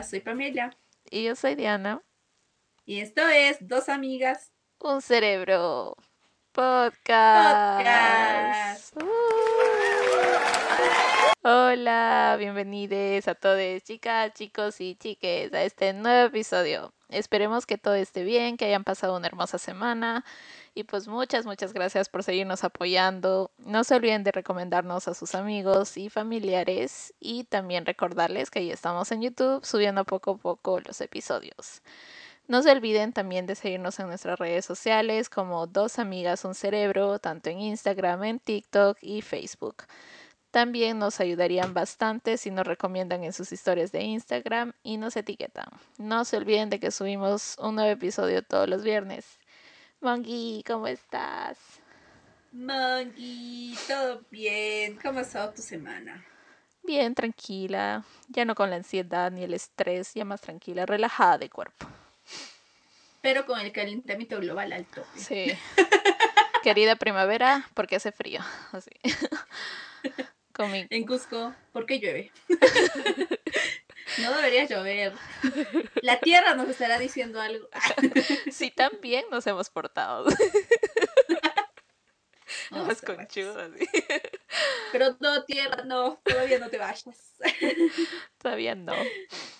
Soy Pamela. Y yo soy Diana. Y esto es Dos Amigas. Un Cerebro. Podcast. Uh. Hola, bienvenidos a todos, chicas, chicos y chiques, a este nuevo episodio. Esperemos que todo esté bien, que hayan pasado una hermosa semana. Y pues muchas, muchas gracias por seguirnos apoyando. No se olviden de recomendarnos a sus amigos y familiares. Y también recordarles que ya estamos en YouTube subiendo poco a poco los episodios. No se olviden también de seguirnos en nuestras redes sociales como Dos Amigas Un Cerebro, tanto en Instagram, en TikTok y Facebook. También nos ayudarían bastante si nos recomiendan en sus historias de Instagram y nos etiquetan. No se olviden de que subimos un nuevo episodio todos los viernes. Mongi, ¿cómo estás? Mongi, todo bien. ¿Cómo ha estado tu semana? Bien, tranquila. Ya no con la ansiedad ni el estrés, ya más tranquila, relajada de cuerpo. Pero con el calentamiento global alto. Sí. Querida primavera, porque hace frío. Así. En Cusco, ¿por qué llueve? no debería llover. La tierra nos estará diciendo algo. sí, también nos hemos portado. Más conchudas. Pero no, tierra, no, todavía no te vayas. todavía no.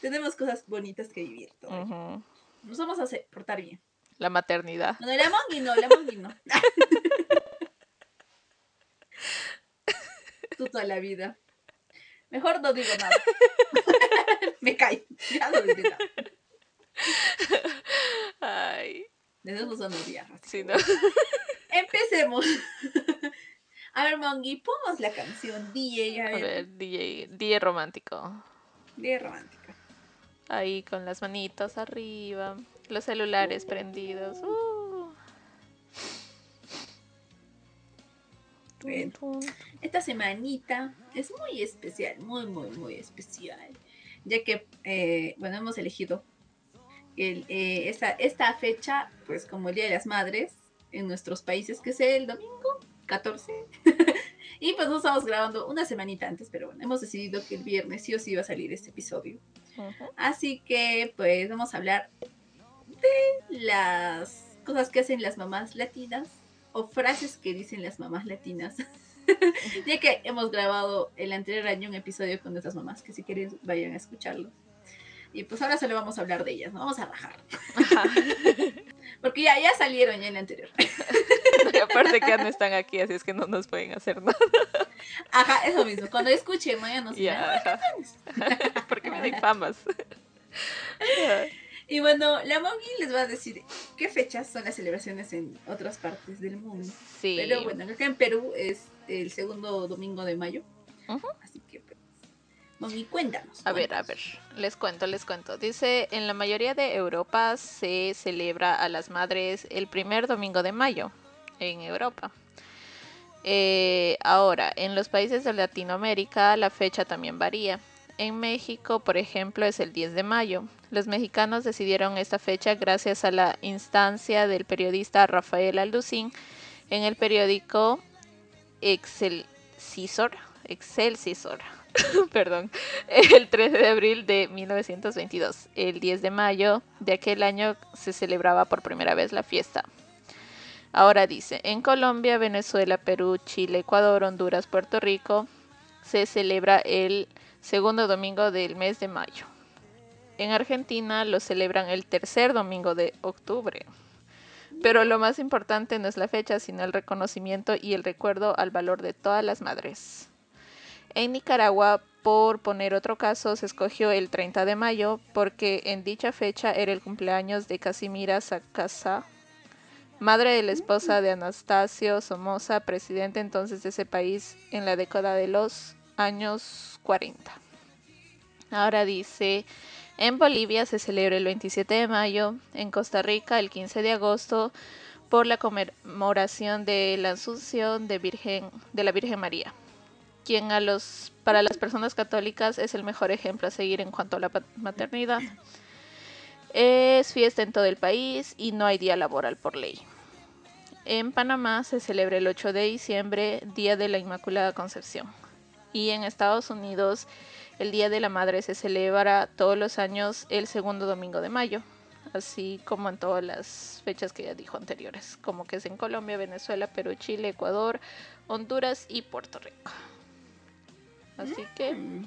Tenemos cosas bonitas que vivir Nos vamos a hacer, portar bien. La maternidad. No, la mongi no, la mongi no toda la vida. Mejor no digo nada. Me cae. Ya nada. Ay. Desde son Sí, ¿no? Empecemos. A ver, Mongi, pongamos la canción DJ. A ver, DJ, DJ romántico. DJ romántico. Ahí con las manitos arriba, los celulares prendidos. Uh. esta semanita es muy especial, muy, muy, muy especial, ya que, eh, bueno, hemos elegido el, eh, esta, esta fecha, pues como el Día de las Madres en nuestros países, que es el domingo 14. y pues nos estamos grabando una semanita antes, pero bueno, hemos decidido que el viernes sí o sí va a salir este episodio. Así que pues vamos a hablar de las cosas que hacen las mamás latinas o frases que dicen las mamás latinas. ya que hemos grabado el anterior año un episodio con nuestras mamás, que si quieren vayan a escucharlo. Y pues ahora solo vamos a hablar de ellas, ¿no? Vamos a rajar. Porque ya, ya salieron ya en el anterior. y aparte que ya no están aquí, así es que no nos pueden hacer nada. Ajá, eso mismo. Cuando escuchen, ya no sé. Porque me hay famas. Y bueno, la Mongi les va a decir qué fechas son las celebraciones en otras partes del mundo. Sí. Pero bueno, acá en Perú es el segundo domingo de mayo. Así que, pues, Mongi, cuéntanos. A ver, a ver, les cuento, les cuento. Dice, en la mayoría de Europa se celebra a las madres el primer domingo de mayo en Europa. Eh, ahora, en los países de Latinoamérica la fecha también varía. En México, por ejemplo, es el 10 de mayo. Los mexicanos decidieron esta fecha gracias a la instancia del periodista Rafael Alducín en el periódico Excelsior, perdón, el 13 de abril de 1922. El 10 de mayo de aquel año se celebraba por primera vez la fiesta. Ahora dice, en Colombia, Venezuela, Perú, Chile, Ecuador, Honduras, Puerto Rico, se celebra el segundo domingo del mes de mayo. En Argentina lo celebran el tercer domingo de octubre. Pero lo más importante no es la fecha, sino el reconocimiento y el recuerdo al valor de todas las madres. En Nicaragua, por poner otro caso, se escogió el 30 de mayo porque en dicha fecha era el cumpleaños de Casimira Sacasa, madre de la esposa de Anastasio Somoza, presidente entonces de ese país en la década de los años 40. Ahora dice, en Bolivia se celebra el 27 de mayo, en Costa Rica el 15 de agosto por la conmemoración de la Asunción de, la Virgen María, quien para las personas católicas es el mejor ejemplo a seguir en cuanto a la maternidad. Es fiesta en todo el país y no hay día laboral por ley. En Panamá se celebra el 8 de diciembre, Día de la Inmaculada Concepción. Y en Estados Unidos el Día de la Madre se celebra todos los años el segundo domingo de mayo, así como en todas las fechas que ya dijo anteriores, como que es en Colombia, Venezuela, Perú, Chile, Ecuador, Honduras y Puerto Rico. Así que...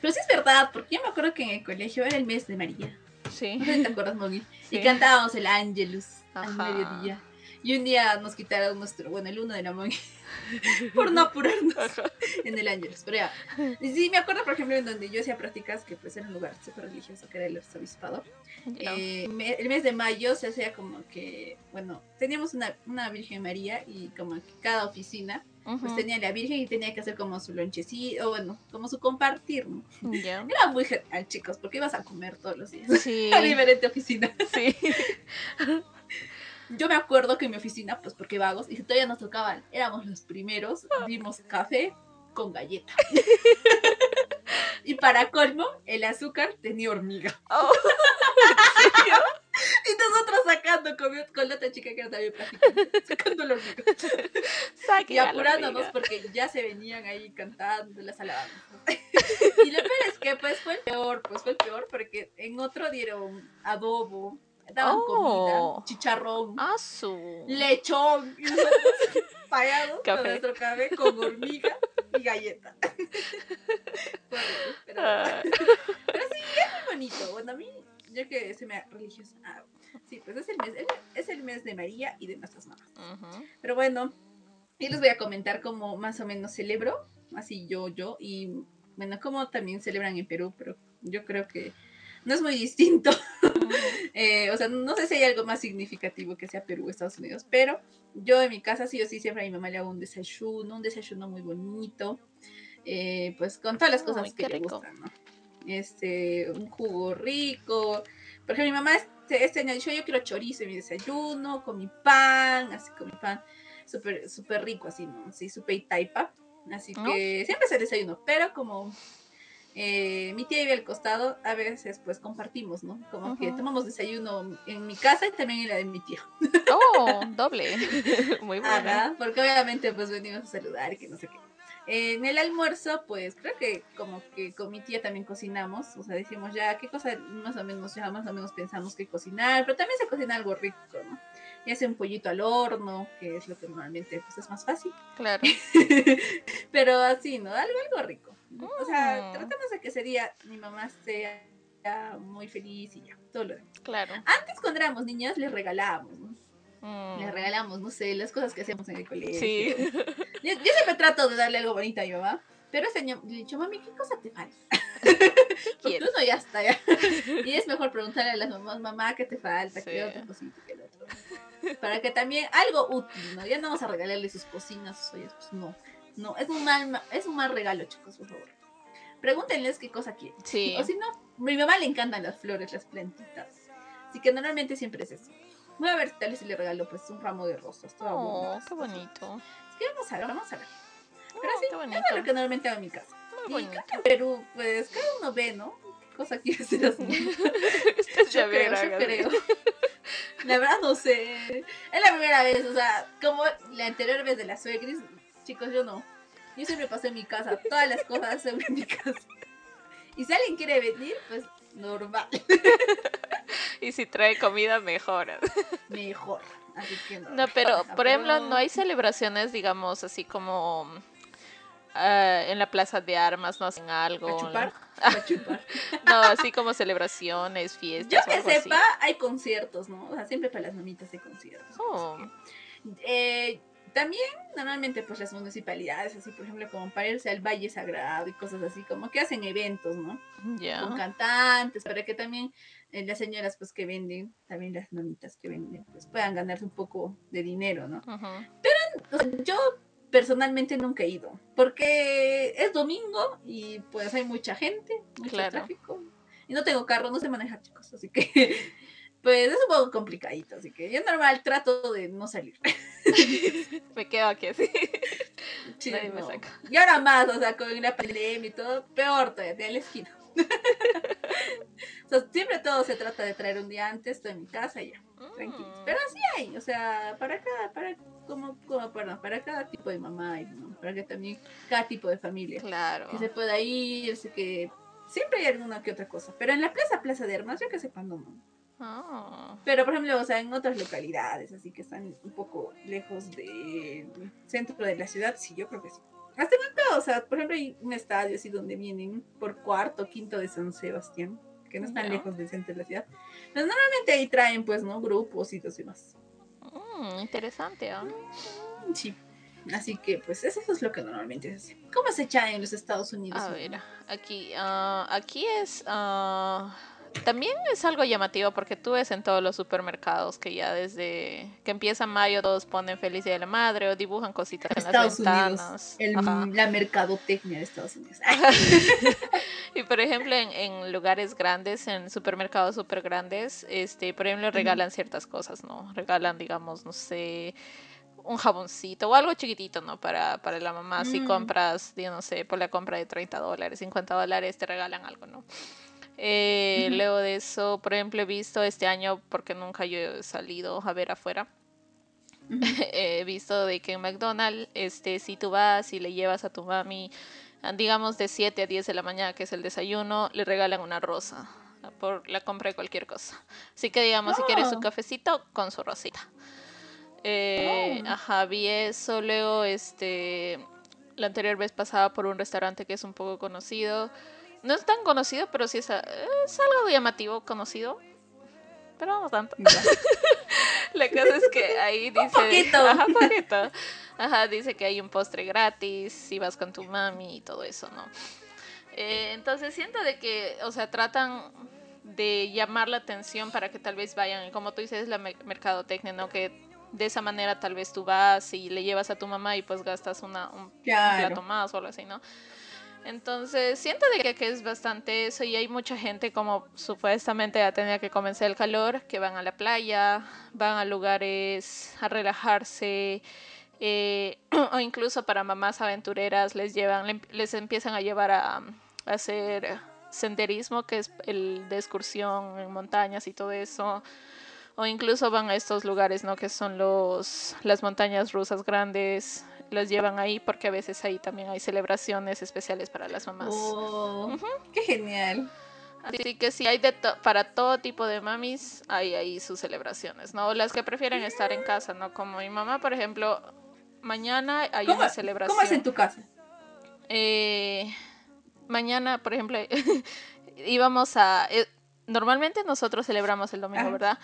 Pero sí es verdad, porque yo me acuerdo que en el colegio era el mes de María. Sí. No sé si te acuerdas. Sí. Y cantábamos el Angelus al mediodía. Y un día nos quitaron nuestro, bueno, el uno de la Moggy, por no apurarnos en el Angelus. Pero ya. Y sí, me acuerdo, por ejemplo, en donde yo hacía prácticas, que pues era un lugar súper religioso, que era el arzobispado. Eh, me- el mes de mayo se hacía como que, bueno, teníamos una, una Virgen María y como que cada oficina pues Ujú. tenía la Virgen y tenía que hacer como su lonchecito, o bueno, como su compartir, ¿no? Ya. Era muy genial, chicos, porque ibas a comer todos los días. Sí, A diferente oficina. sí. Yo me acuerdo que en mi oficina, pues porque vagos, y todavía nos tocaban, éramos los primeros, dimos café con galleta. y para colmo, el azúcar tenía hormiga. Oh, Y nosotros sacando con, con la otra chica que era también practicante, sacando la hormiga. saque Y apurándonos porque ya se venían ahí cantando las alabanzas. y lo peor es que pues fue el peor, pues fue el peor porque en otro dieron adobo, daban Oh. comida, chicharrón, Ah, lechón, y nosotros pagados Café. con nuestro café con hormiga y galleta. Horrible, pero, Ah, pero sí, es muy bonito. Bueno, a mí, yo que soy me religiosa, ah, sí, pues es el, mes, el- es el mes de María y de nuestras mamás. ujú. Pero bueno, y les voy a comentar cómo más o menos celebro, así yo, yo, y bueno, cómo también celebran en Perú, pero yo creo que no es muy distinto. Eh, o sea, no sé si hay algo más significativo que sea Perú o Estados Unidos, pero yo en mi casa sí o sí siempre a mi mamá le hago un desayuno, un desayuno muy bonito, eh, pues con todas las cosas que qué le gustan, ¿no? Este, un jugo rico, porque mi mamá este, este año dicho, yo quiero chorizo en mi desayuno, con mi pan, así con mi pan súper súper rico, así, ¿no? Así, súper taipa. Así ¿No? que siempre es el desayuno, pero como eh, mi tía vive al costado, a veces pues compartimos, ¿no? Como que tomamos desayuno en mi casa y también en la de mi tía. Oh, doble. Muy buena. Ajá, porque obviamente pues venimos a saludar y que no sé qué. Eh, en el almuerzo, pues creo que como que con mi tía también cocinamos, o sea, decimos ya qué cosa más o menos, ya más o menos pensamos que cocinar, pero también se cocina algo rico, ¿no? Ya sea un pollito al horno, que es lo que normalmente pues es más fácil. Claro. pero así, ¿no? Algo, algo rico. O sea, Mm. tratamos de que ese día mi mamá sea muy feliz y ya, todo lo demás. Claro. Antes cuando éramos niñas les regalábamos, ¿no? Mm. Les regalamos, no sé, las cosas que hacemos en el colegio. Sí. Yo, yo siempre trato de darle algo bonito a mi mamá, pero ese año le he dicho, mami, ¿qué cosa te falta? Porque quieres? uno ya está ya. Y es mejor preguntarle a las mamás, mamá, ¿qué te falta? ¿Qué Sí. otra cosita? ¿Qué lo otro? Para que también, algo útil, ¿no? Ya no vamos a regalarle sus cocinas, sus ollas, pues no. No, es un mal, es un mal regalo, chicos, por favor. Pregúntenles qué cosa quieren. Sí. O si no, a mi mamá le encantan las flores, las plantitas. Así que normalmente siempre es eso. Voy a ver tal vez si le regalo pues un ramo de rosas. Todo Oh, qué bonito. Es que vamos a ver, vamos a ver. Pero Oh, sí, qué es lo que normalmente hago en mi casa. Muy Y bonito. creo que en Perú, pues cada uno ve, ¿no? ¿Qué cosa quiere hacer así? Yo creo, yo creo. La verdad no sé. Es la primera vez, o sea, como la anterior vez de la suegris, chicos, yo no. Yo siempre paso en mi casa, todas las cosas son en mi casa. Y si alguien quiere venir, pues normal, Y si trae comida, mejora. mejor. Así que no. No, pero, por ejemplo, no hay celebraciones, digamos, así como ah, en la plaza de armas, no hacen algo. ¿A chupar? A chupar. No, así como celebraciones, Yo fiestas. o que así. sepa, hay conciertos, ¿no? O sea, siempre para las mamitas hay conciertos. Oh. Eh, también normalmente pues las municipalidades, así por ejemplo como para irse al Valle Sagrado y cosas así, como que hacen eventos, ¿no? Ya. Con cantantes, para que también eh, las señoras pues que venden, también las mamitas que venden, pues puedan ganarse un poco de dinero, ¿no? Ujú. O sea, yo personalmente nunca he ido, porque es domingo y pues hay mucha gente, mucho Claro. tráfico, y no tengo carro, no sé manejar chicos, así que pues es un poco complicadito, así que yo normal trato de no salir. Me quedo aquí así. Sí, Nadie me no. saca. Y ahora más, o sea, con la pandemia y todo, peor todavía, de la esquina. O sea, siempre todo se trata de traer un día antes, estoy en mi casa y ya, tranquilos. Mm. Pero así hay, o sea, para cada, para, como, como, perdón, para cada tipo de mamá y ¿no? para que también cada tipo de familia. Claro. Que se pueda ir, sé que siempre hay alguna que otra cosa. Pero en la plaza, Plaza de Armas, yo que sé cuándo no. Ah. Pero, por ejemplo, o sea, en otras localidades, así que están un poco lejos del centro de la ciudad, sí, yo creo que sí. Hasta en acá, o sea, por ejemplo, hay un estadio así donde vienen por cuarto, quinto de San Sebastián, que no están lejos del centro de la ciudad. Pero normalmente ahí traen, pues, ¿no? Grupos y todo demás. Mm, interesante, ¿ah? Sí. Así que, pues, eso es lo que normalmente se hace. ¿Cómo se echa en los Estados Unidos? A ver, aquí, ah, aquí es, ah, también es algo llamativo porque tú ves en todos los supermercados que ya desde que empieza mayo todos ponen feliz día de la madre o dibujan cositas en Estados las Unidos. ventanas. El- la mercadotecnia de Estados Unidos. Y por ejemplo, en, en lugares grandes, en supermercados super grandes, este, por ejemplo, regalan ciertas cosas, ¿no? Regalan, digamos, no sé, un jaboncito o algo chiquitito, ¿no? Para, para la mamá. Si Mm. compras, yo no sé, por la compra de 30 dólares, 50 dólares, te regalan algo, ¿no? Eh. Luego de eso, por ejemplo, he visto este año, porque nunca yo he salido a ver afuera, he visto de que en McDonald's, este, si tú vas y le llevas a tu mami, ah, digamos de 7 a 10 de la mañana, que es el desayuno, le regalan una rosa ah, por la compra de cualquier cosa. Así que digamos, si quieres su Oh. cafecito, con su rosita. Eh, Oh. Ajá, vi eso, luego, este, la anterior vez pasaba por un restaurante que es un poco conocido. No es tan conocido, pero sí es, algo llamativo, conocido. Pero no tanto. La cosa es que ahí dice. poquito. Ajá, poquito. Ajá, dice que hay un postre gratis si vas con tu mami y todo eso, ¿no? Eh, entonces siento de que, o sea, tratan de llamar la atención para que tal vez vayan, y como tú dices, la me- mercadotecnia, ¿no? Que de esa manera tal vez tú vas y le llevas a tu mamá y pues gastas una, un Claro. plato más o algo así, ¿no? Entonces, siento de que, es bastante eso y hay mucha gente como supuestamente ya tenía que comenzar el calor, que van a la playa, van a lugares a relajarse, eh, o incluso para mamás aventureras les llevan, le- les empiezan a llevar a, a hacer senderismo, que es el de excursión en montañas y todo eso. O incluso van a estos lugares, ¿no? Que son los las montañas rusas grandes. Los llevan ahí porque a veces ahí también hay celebraciones especiales para las mamás. Oh, qué genial. Así que sí, hay de to- para todo tipo de mamis, hay ahí sus celebraciones, ¿no? Las que prefieren estar en casa, ¿no? Como mi mamá, por ejemplo, mañana hay ¿Cómo, una celebración. ¿Cómo es en tu casa? Eh, mañana, por ejemplo, íbamos a... eh, normalmente nosotros celebramos el domingo, Ajá. ¿verdad?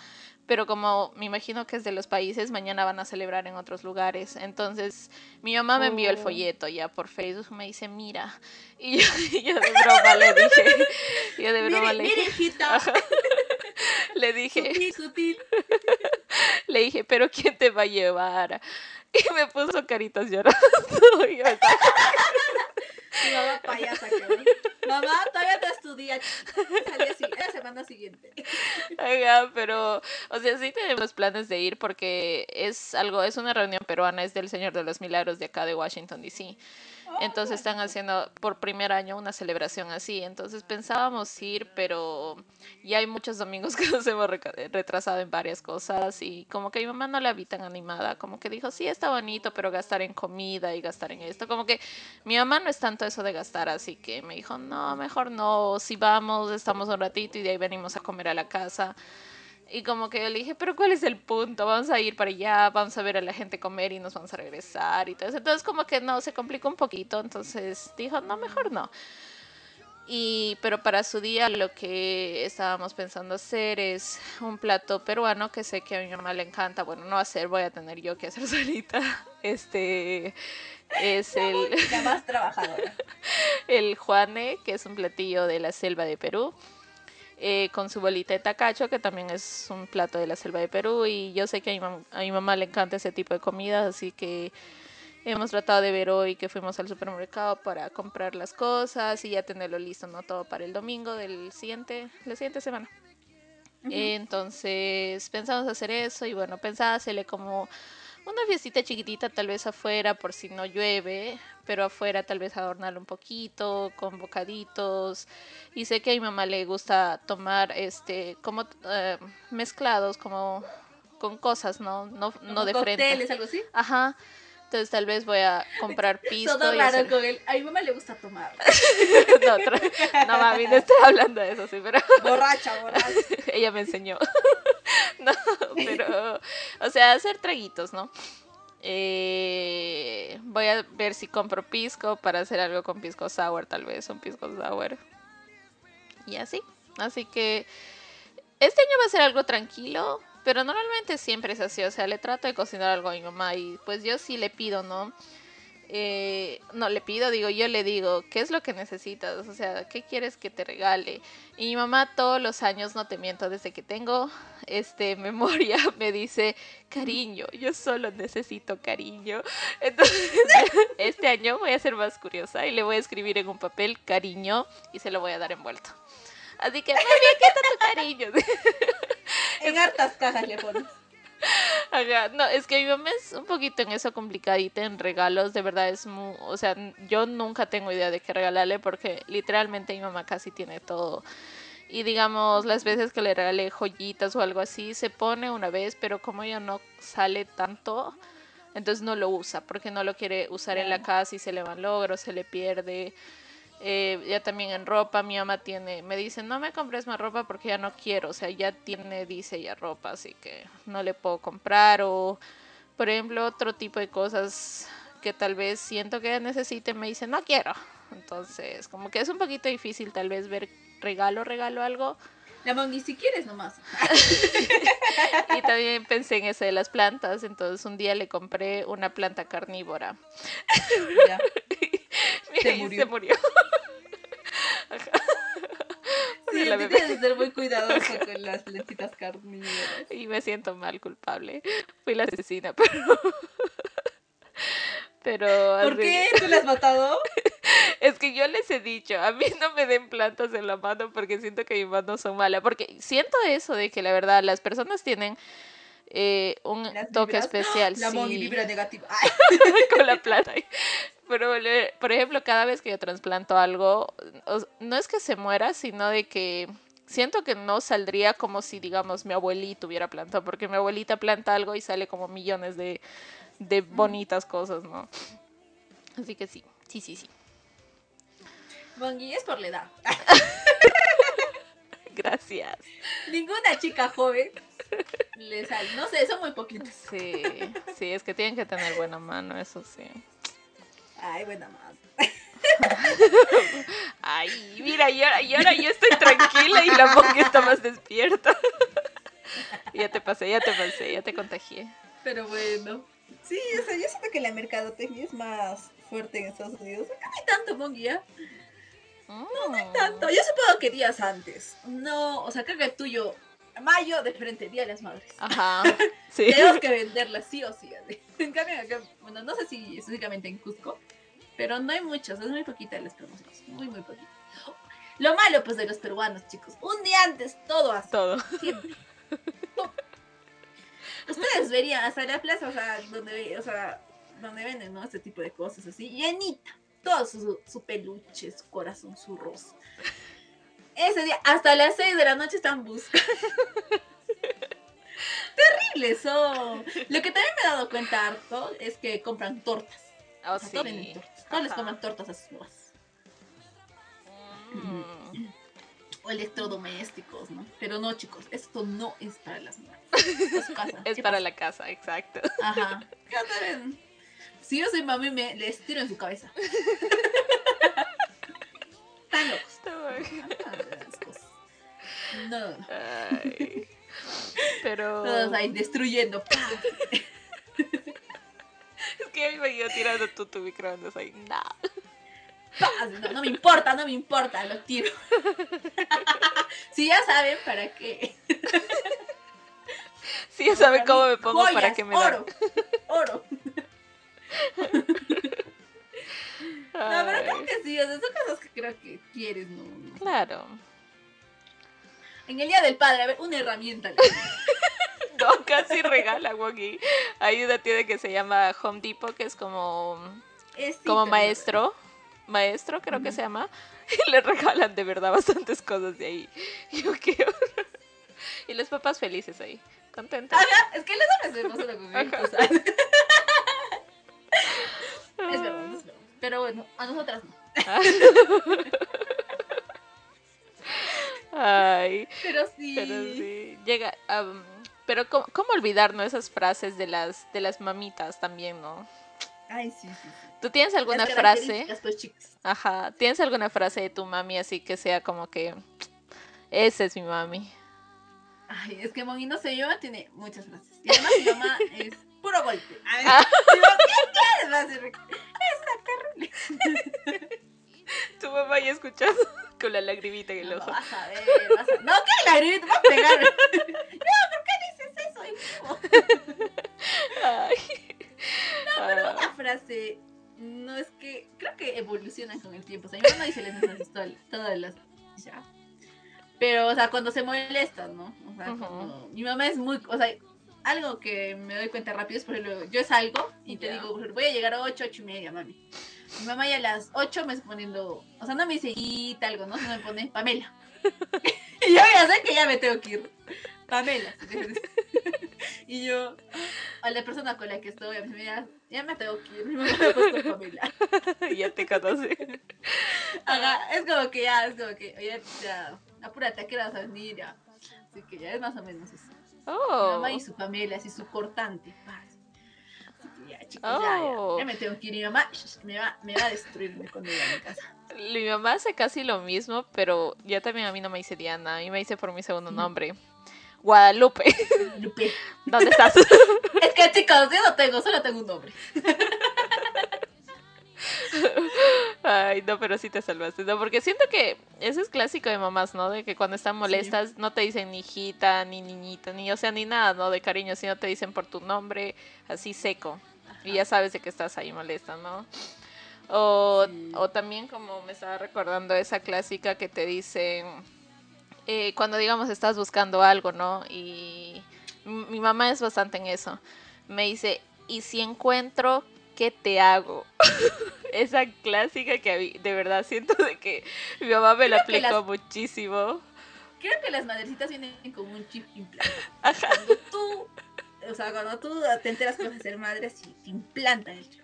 Pero como me imagino que es de los países, mañana van a celebrar en otros lugares. Entonces, mi mamá me envió el Oh. folleto ya por Facebook, me dice, mira. Y yo, y yo de broma le dije, yo de broma Mire, le dije, le dije, Sutil, sutil. le dije, pero ¿quién te va a llevar? Y me puso caritas llorando. Y yo estaba- Mi mamá payasa, cabrón. Mamá, todavía no estudia. Así, la semana siguiente. Ajá, pero, o sea, sí tenemos planes de ir porque es algo, es una reunión peruana, es del Señor de los Milagros de acá de Washington, D.C. Entonces están haciendo por primer año una celebración así. Entonces pensábamos ir, pero ya hay muchos domingos que nos hemos retrasado en varias cosas y como que mi mamá no la vi tan animada, como que dijo, sí, está bonito, pero gastar en comida y gastar en esto. Como que mi mamá no es tanto eso de gastar, así que me dijo, no, mejor no, si vamos, estamos un ratito y de ahí venimos a comer a la casa. Y como que yo le dije, pero ¿cuál es el punto? Vamos a ir para allá, vamos a ver a la gente comer y nos vamos a regresar y todo eso. Entonces como que no, se complicó un poquito. Entonces dijo, no, mejor no. Y, pero para su día lo que estábamos pensando hacer es un plato peruano que sé que a mi mamá le encanta. Bueno, no hacer, voy a tener yo que hacer solita. Este es el, La más trabajadora. el juane, que es un platillo de la selva de Perú, eh, con su bolita de tacacho, que también es un plato de la selva de Perú. Y yo sé que a mi, mam- a mi mamá le encanta ese tipo de comidas, así que hemos tratado de ver hoy que fuimos al supermercado para comprar las cosas y ya tenerlo listo, ¿no? Todo para el domingo del siguiente, la siguiente semana. Entonces pensamos hacer eso y bueno, pensaba hacerle como una fiestita chiquitita tal vez afuera por si no llueve, pero afuera tal vez adornarlo un poquito con bocaditos. Y sé que a mi mamá le gusta tomar este como eh, mezclados como con cosas, ¿no? No, no de frente. algo así? Ajá. Entonces tal vez voy a comprar pisco. Todo raro con él. A mi mamá le gusta tomar. no, no, mami, no estoy hablando de eso, sí, pero... Borracha, borracha. Ella me enseñó. no, pero... O sea, hacer traguitos, ¿no? Eh, voy a ver si compro pisco para hacer algo con pisco sour, tal vez, un pisco sour. Y así. Así que este año va a ser algo tranquilo. Pero normalmente siempre es así, o sea, le trato de cocinar algo a mi mamá y pues yo sí le pido, ¿no? Eh, no le pido, digo, yo le digo, ¿qué es lo que necesitas? O sea, ¿qué quieres que te regale? Y mi mamá todos los años, no te miento, desde que tengo este memoria, me dice, cariño, yo solo necesito cariño. Entonces, este año voy a ser más curiosa y le voy a escribir en un papel cariño y se lo voy a dar envuelto. Así que, mami, aquí está tu cariño. En hartas cajas le pones. no, es que mi mamá es un poquito en eso complicadita en regalos, de verdad es muy, o sea, yo nunca tengo idea de qué regalarle porque literalmente mi mamá casi tiene todo. Y digamos, las veces que le regalé joyitas o algo así, se pone una vez, pero como ella no sale tanto, entonces no lo usa, porque no lo quiere usar en la casa y se le van logros, se le pierde. Eh, ya también en ropa, mi mamá tiene, me dice, no me compres más ropa porque ya no quiero, o sea, ya tiene, dice ya ropa, así que no le puedo comprar o, por ejemplo, otro tipo de cosas que tal vez siento que necesite, me dice, no quiero. Entonces, como que es un poquito difícil tal vez ver regalo, regalo algo. La ni si quieres nomás. y también pensé en eso de las plantas, entonces un día le compré una planta carnívora. Ya. se murió. Se murió. Sí, la tienes que ser muy cuidadoso con las plantitas carnívoras. Y me siento mal culpable. Fui la asesina, pero. Pero. ¿Por qué? ¿Tú la has matado? Es que yo les he dicho, a mí no me den plantas en la mano porque siento que mis manos son malas. Porque siento eso de que la verdad las personas tienen eh, un toque especial. La sí. vibra negativa. Con la plata. Pero, por ejemplo, cada vez que yo trasplanto algo, no es que se muera, sino de que siento que no saldría como si, digamos, mi abuelita hubiera plantado, porque mi abuelita planta algo y sale como millones de, de bonitas cosas, ¿no? Así que sí, sí, sí, sí. Bongui es por la edad. Gracias. Ninguna chica joven le sale. No sé, son muy poquitos. Sí, sí, es que tienen que tener buena mano, eso sí. Ay, buena más. Ay, mira, y ahora, y ahora yo estoy tranquila y la Mongi está más despierta. ya te pasé, ya te pasé, ya te contagié. Pero bueno. Sí, o sea, yo siento que la mercadotecnia es más fuerte en Estados Unidos. Acá no hay tanto Mongi, ¿ya? No, no hay tanto. Yo supongo que días antes. No, o sea, creo que el tuyo mayo de frente, Día de las Madres. Ajá. Sí. Tenemos que venderla sí o sí. En cambio, acá, bueno, no sé si específicamente en Cusco, pero no hay muchos, es muy poquita de las promociones, muy, muy poquita. Lo malo, pues, de los peruanos, chicos, un día antes, todo así. Todo. Siempre. Ustedes verían hasta la plaza, o sea, donde, o sea, donde venden, ¿no? Este tipo de cosas así, llenita. Todo su, su peluche, su corazón, su rosa ese día, hasta las 6 de la noche están buscando. Terrible eso. Lo que también me he dado cuenta harto es que compran tortas. Oh, sí. Todos, les compran tortas a sus nuevas. Mm. O electrodomésticos, ¿no? Pero no, chicos, esto no es para las nuevas. Es, para la casa, exacto. Ajá. Si yo soy mami, me les tiro en su cabeza. Están locos. No, no. pero. Todos ahí destruyendo. es que me iba tirando tú tu microondas ahí. No. no. No me importa, no me importa, lo tiro. si ya saben para qué. Si ya saben cómo me pongo para que me oro, oro. No, pero creo que sí, o sea, son cosas que creo que quieres, ¿no? Claro. En el Día del Padre, a ver, una herramienta. no, casi regalan, Wongi. Hay una tienda que se llama Home Depot, que es como, Es como maestro. Maestro, creo que se llama. Y le regalan de verdad bastantes cosas de ahí. Y yo, horror. Y los papás felices ahí, contentos. Ajá, es que los hombres se él, Ajá. tú sabes. Es verdad, es verdad. Pero bueno, a nosotras no. Ay, Pero sí. pero sí. Llega. pero ¿cómo, cómo olvidar ¿no? esas frases de las, de las mamitas también, ¿no? Ay, sí, sí. sí. ¿Tú tienes alguna Las frase? Pues. Ajá. ¿Tienes alguna frase de tu mami así que sea como que. Esa es mi mami? Ay, es que Moni, no sé, yo tiene muchas frases. Y además mi mamá es puro golpe. Ay, Ah. digo, ¿qué quieres? Va a decir, Es una terrible. Tu mamá ya escuchado con la lagrimita en el No, ojo. vas a ver, vas a... No, ¿qué lagrimita? Va a pegar. No, ¿por qué dices eso? Ay. Pero Ah, una frase, no es que, creo que evolucionan con el tiempo. O sea, mi mamá dice las frases todas, las... Ya. Pero, o sea, cuando se molestan, ¿no? O sea, cuando... Mi mamá es muy... O sea, algo que me doy cuenta rápido es, por ejemplo, yo salgo y te digo, voy a llegar a 8, 8 y media, mami. Mi mamá ya a las 8 me está poniendo... O sea, no me dice Ita, algo, ¿no? Sino me pone Pamela. y yo ya sé que ya me tengo que ir. Pamela. y yo, a la persona con la que estoy, a mí ya, ya me tengo que ir. Mi mamá me ha puesto Pamela. ya te conoce. Ajá, es como que ya, es como que, oye, ya, apúrate, ¿a qué vas a venir? Ya. Así que ya es más o menos eso. Mi Oh. mamá y su Pamela, así su cortante. paz. Ya, chicos, Oh. ya, ya me tengo que ir. Mi mamá me va, me va a destruir cuando llegue a mi casa. Mi mamá hace casi lo mismo, pero ya también a mí no me dice Diana, a mí me dice por mi segundo nombre. Guadalupe, Lupe. ¿dónde estás? Es que chicos, yo no tengo, solo tengo un nombre. Ay, no, pero sí te salvaste, ¿no? Porque siento que eso es clásico de mamás, ¿no? De que cuando están molestas no te dicen ni hijita, ni niñita, ni, o sea, ni nada, ¿no? De cariño, sino te dicen por tu nombre, así seco. Y ya sabes de que estás ahí molesta, ¿no? O, Sí. o también como me estaba recordando esa clásica que te dicen eh, cuando digamos estás buscando algo, ¿no? Y mi mamá es bastante en eso. Me dice, ¿y si encuentro qué te hago? esa clásica que de verdad siento de que mi mamá me la Creo aplicó las- muchísimo. Creo que las madrecitas vienen con un chip implantado. Ajá. Cuando tú, o sea, cuando tú te enteras que vas a ser madre, así te implantan el chip.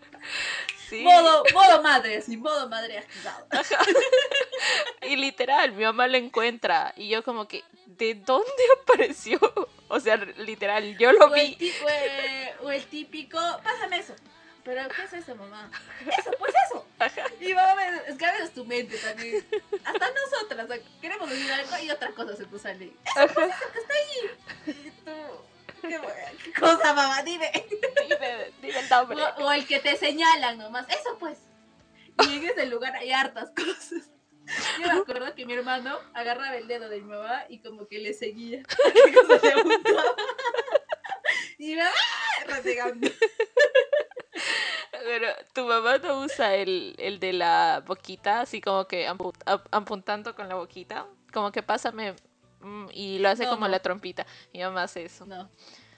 Sí. Modo, modo madre, así, modo madre activado. Y literal, mi mamá lo encuentra y yo como que, ¿de dónde apareció? O sea, literal, yo lo O el, vi. típico, o el típico, pásame eso. Pero, ¿qué es eso, mamá? Eso, pues eso. Y mamá, me- es a tu mente también. Hasta nosotras, o sea, queremos decir algo y otra cosa se te sale. Ajá. Y tú, ¿qué, cosa, mamá? Dime. Dime, dime el nombre. O, o el que te señalan nomás. Eso, pues. Y en ese lugar hay hartas cosas. Yo me acuerdo que mi hermano agarraba el dedo de mi mamá y como que le seguía. ¿Qué cosa le gustaba? Y mi mamá renegando. Pero tu mamá no usa el, el de la boquita, así como que apuntando con la boquita. Como que pásame mm, y lo hace No, como no. la trompita. Mi mamá hace eso. No.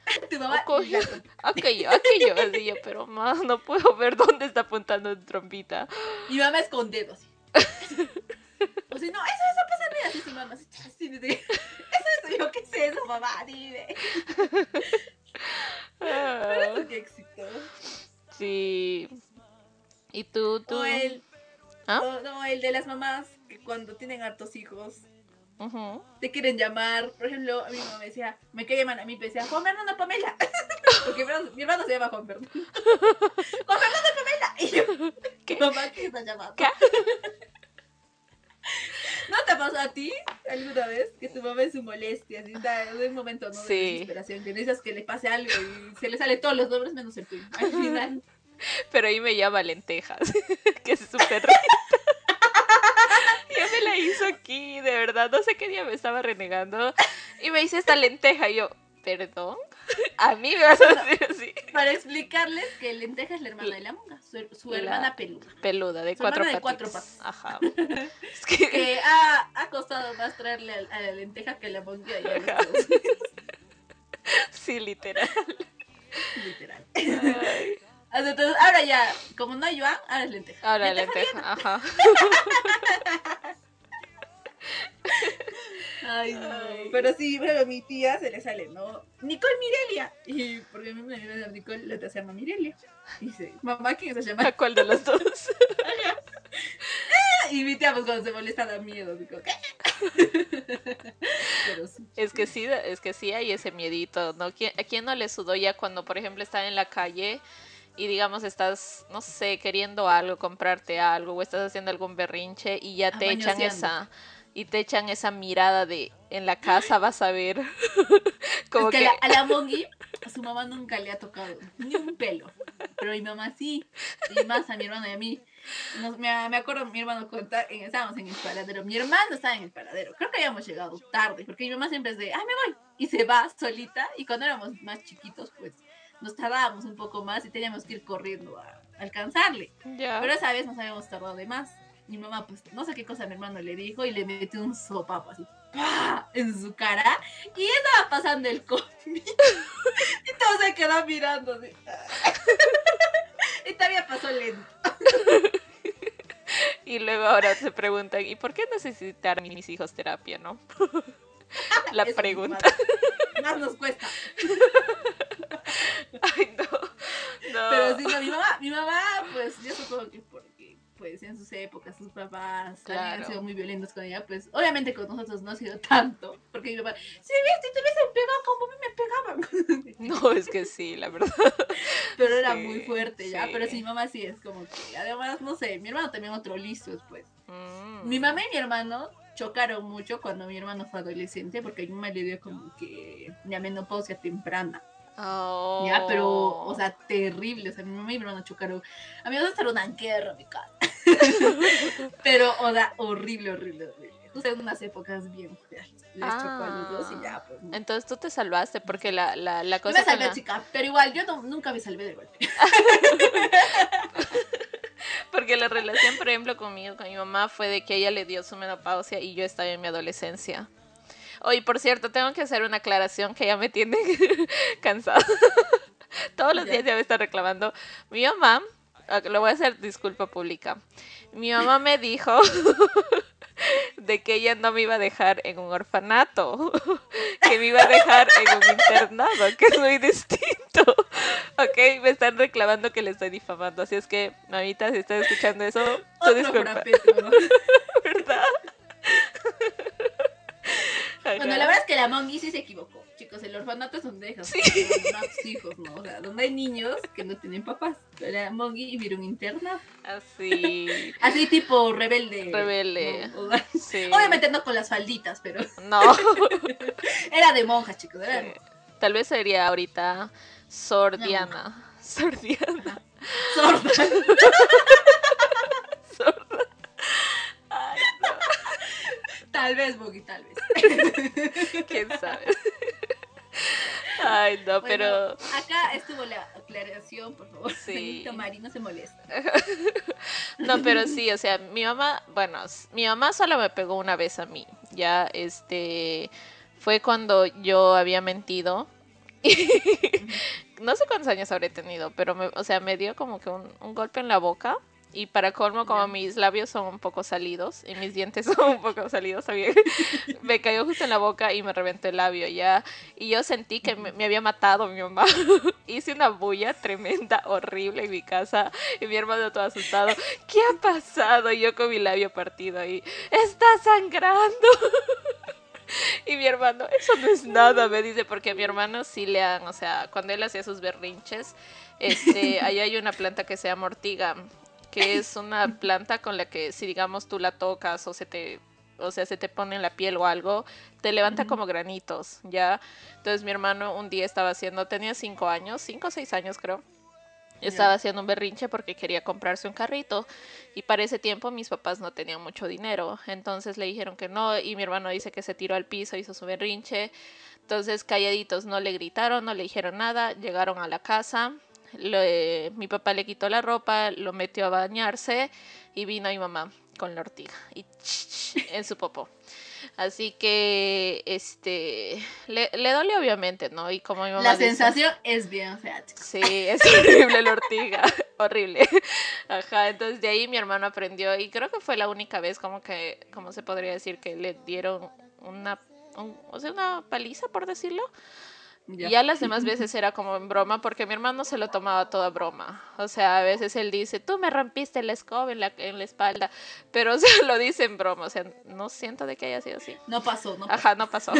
Tu mamá. Ok. y la trompeta. Aquello, aquello. Así yo, pero más no puedo ver dónde está apuntando en trompita. Y mi mamá es con dedo así. O si no, eso, eso, pásame así, su mamá. Así, así. Eso, eso, yo, ¿qué es eso, mamá? Dime. Ah, Eso qué éxito. sí. ¿Y tú, tú? O el, ¿Ah? o, no, el de las mamás que cuando tienen hartos hijos Te quieren llamar. Por ejemplo, a mi mamá me decía, me quería llamar a mí, me decía, Juan Fernando Pamela. Porque mi hermano, se llama Juan Fernando. Juan Fernando Pamela. Y yo, ¿Qué? mamá, ¿qué está llamando? ¿Qué? ¿No te pasó a ti alguna vez que tu mamá en su molestia, así en un momento ¿no? de Sí. desesperación, que necesitas que le pase algo y se le sale todos los nombres menos el tuyo? Al final. Pero ahí me llama lentejas, que es súper rica. Ya me la hizo aquí, de verdad. No sé qué día me estaba renegando. Y me dice esta lenteja. Y yo, ¿perdón? A mí me vas a decir así. Para explicarles que Lenteja es la hermana de la monga, su, su La- hermana peluda. Peluda, de Su cuatro de cuatro patas. Ajá. Es que, Que ha, ha costado más traerle a, a la lenteja que a la monga. Sí, literal. Literal. Entonces, ahora ya, como no hay yuan, ahora es lenteja. Ahora lenteja, ajá. Ay, no. Pero sí, bueno, a mi tía se le sale, ¿no? Nicole Mirelia. Y porque a mí me Nicole, la tía se llama Mirelia. Y dice, mamá, ¿quién se llama? ¿A cuál de los dos? y mi tía, pues cuando se molesta, da miedo. Digo, ¿qué? Pero sí. Es que sí, es que sí hay ese miedito, ¿no? ¿Quién- ¿A quién no le sudó ya cuando, por ejemplo, está en la calle y digamos estás, no sé, queriendo algo, comprarte algo o estás haciendo algún berrinche y ya te echan Amañoseando. esa y te echan esa mirada de en la casa vas a ver como es que, que la- a la Mongi, a su mamá nunca le ha tocado ni un pelo. Pero mi mamá sí. Y más a mi hermano y a mí. Nos- me, me acuerdo, mi hermano cuenta, en- estábamos en el paradero. Mi hermano estaba en el paradero. Creo que habíamos llegado tarde. Porque mi mamá siempre es de, ah, me voy. Y se va solita. Y cuando éramos más chiquitos, pues nos tardábamos un poco más y teníamos que ir corriendo a alcanzarle. ya Pero esa vez nos habíamos tardado de más. Mi mamá, pues, no sé qué cosa mi hermano le dijo y le metió un sopapo así ¡pah! en su cara. Y estaba pasando el cómic. y todo se quedó mirando así. y todavía pasó lento. y luego ahora se preguntan ¿y por qué necesitar mis hijos terapia, no? la Eso, pregunta. Más, nos cuesta. Ay, no. No. Pero sí, no, mi mamá, mi mamá, pues, yo supongo que porque, pues, en sus épocas, sus papás también han Claro. sido muy violentos con ella, pues, obviamente con nosotros no ha sido tanto, porque mi papá, si ves, si te hubiesen pegado como a mí me pegaban. No, es que sí, la verdad. pero era muy fuerte ya, sí. pero sí, mi mamá sí es como que, además, no sé, mi hermano también otro listo después. Mm. Mi mamá y mi hermano chocaron mucho cuando mi hermano fue adolescente, porque a mi mamá le dio como que la menopausia temprana. Oh. Ya, pero, o sea, terrible. O sea, mi mamá y mi hermano chocaron. A mí me gusta una guerra mi casa. pero, o sea, horrible, horrible, horrible. Justo en unas épocas bien feas. Les chocó a los dos y ya, pues. Entonces tú te salvaste porque la, la, la cosa me salvé, la- chica, pero igual yo no- nunca me salvé de golpe. porque la relación, por ejemplo, conmigo, con mi mamá fue de que ella le dio su menopausia y yo estaba en mi adolescencia. Oye, por cierto, tengo que hacer una aclaración que ya me tiene cansada. Todos los Ya. días ya me está reclamando. Mi mamá, lo voy a hacer disculpa pública. Mi mamá me dijo de que ella no me iba a dejar en un orfanato, que me iba a dejar en un internado, que es muy distinto. Ok, me están reclamando que le estoy difamando, así es que, mamita, si estás escuchando eso, tú disculpa. ¿verdad? Bueno, la verdad es que la Mongi sí se equivocó. Chicos, el orfanato es donde dejas Sí. tus hijos, ¿no? O sea, donde hay niños que no tienen papás. Pero la Mongi vivir un internado. Así, Así tipo rebelde. Rebelde. ¿no? O sea, sí. Obviamente no con las falditas, pero No, era de monjas, chicos. Era de tal vez sería ahorita sordiana. Sordiana. sorda. Sorda. Ay, Tal vez, Mongi, tal vez. quién sabe. Ay, no, pero acá estuvo la aclaración, por favor. Sí. Mari, no se molesta. No, pero sí, o sea, mi mamá, bueno, mi mamá solo me pegó una vez a mí. Ya, este, fue cuando yo había mentido. no sé cuántos años habré tenido, pero, me, o sea, me dio como que un, un golpe en la boca. Y para colmo, como Ya. mis labios son un poco salidos y mis dientes son un poco salidos también, me cayó justo en la boca y me reventó el labio ya. Y yo sentí que me, me había matado mi mamá. Hice una bulla tremenda, horrible en mi casa. Y mi hermano todo asustado. ¿Qué ha pasado? Y yo con mi labio partido ahí. ¡Está sangrando! Y mi hermano, eso no es nada, me dice, porque a mi hermano sí le han, o sea, cuando él hacía sus berrinches, este, ahí hay una planta que se llama ortiga, que es una planta con la que si digamos tú la tocas o se te, o sea, se te pone en la piel o algo, te levanta como granitos, ¿ya? Entonces mi hermano un día estaba haciendo, tenía cinco años, cinco o seis años creo, estaba haciendo un berrinche porque quería comprarse un carrito y para ese tiempo mis papás no tenían mucho dinero. Entonces le dijeron que no y mi hermano dice que se tiró al piso, hizo su berrinche. Entonces calladitos no le gritaron, no le dijeron nada, llegaron a la casa. Le- mi papá le quitó la ropa, lo metió a bañarse y vino mi mamá con la ortiga y en su popó. Así que, este, le, le dolió obviamente, ¿no? Y como mi mamá La dice- sensación es bien fea. Sí, es horrible la ortiga, horrible. Ajá, entonces de ahí mi hermano aprendió y creo que fue la única vez como que, como se podría decir, que le dieron una, un- o sea, una paliza, por decirlo. Ya. Y ya las demás veces era como en broma, porque mi hermano se lo tomaba toda broma. O sea, a veces él dice, tú me rompiste la escoba en la, en la espalda, pero o sea, lo dice en broma, o sea, no siento de que haya sido así. No pasó, no pasó. Ajá, no pasó.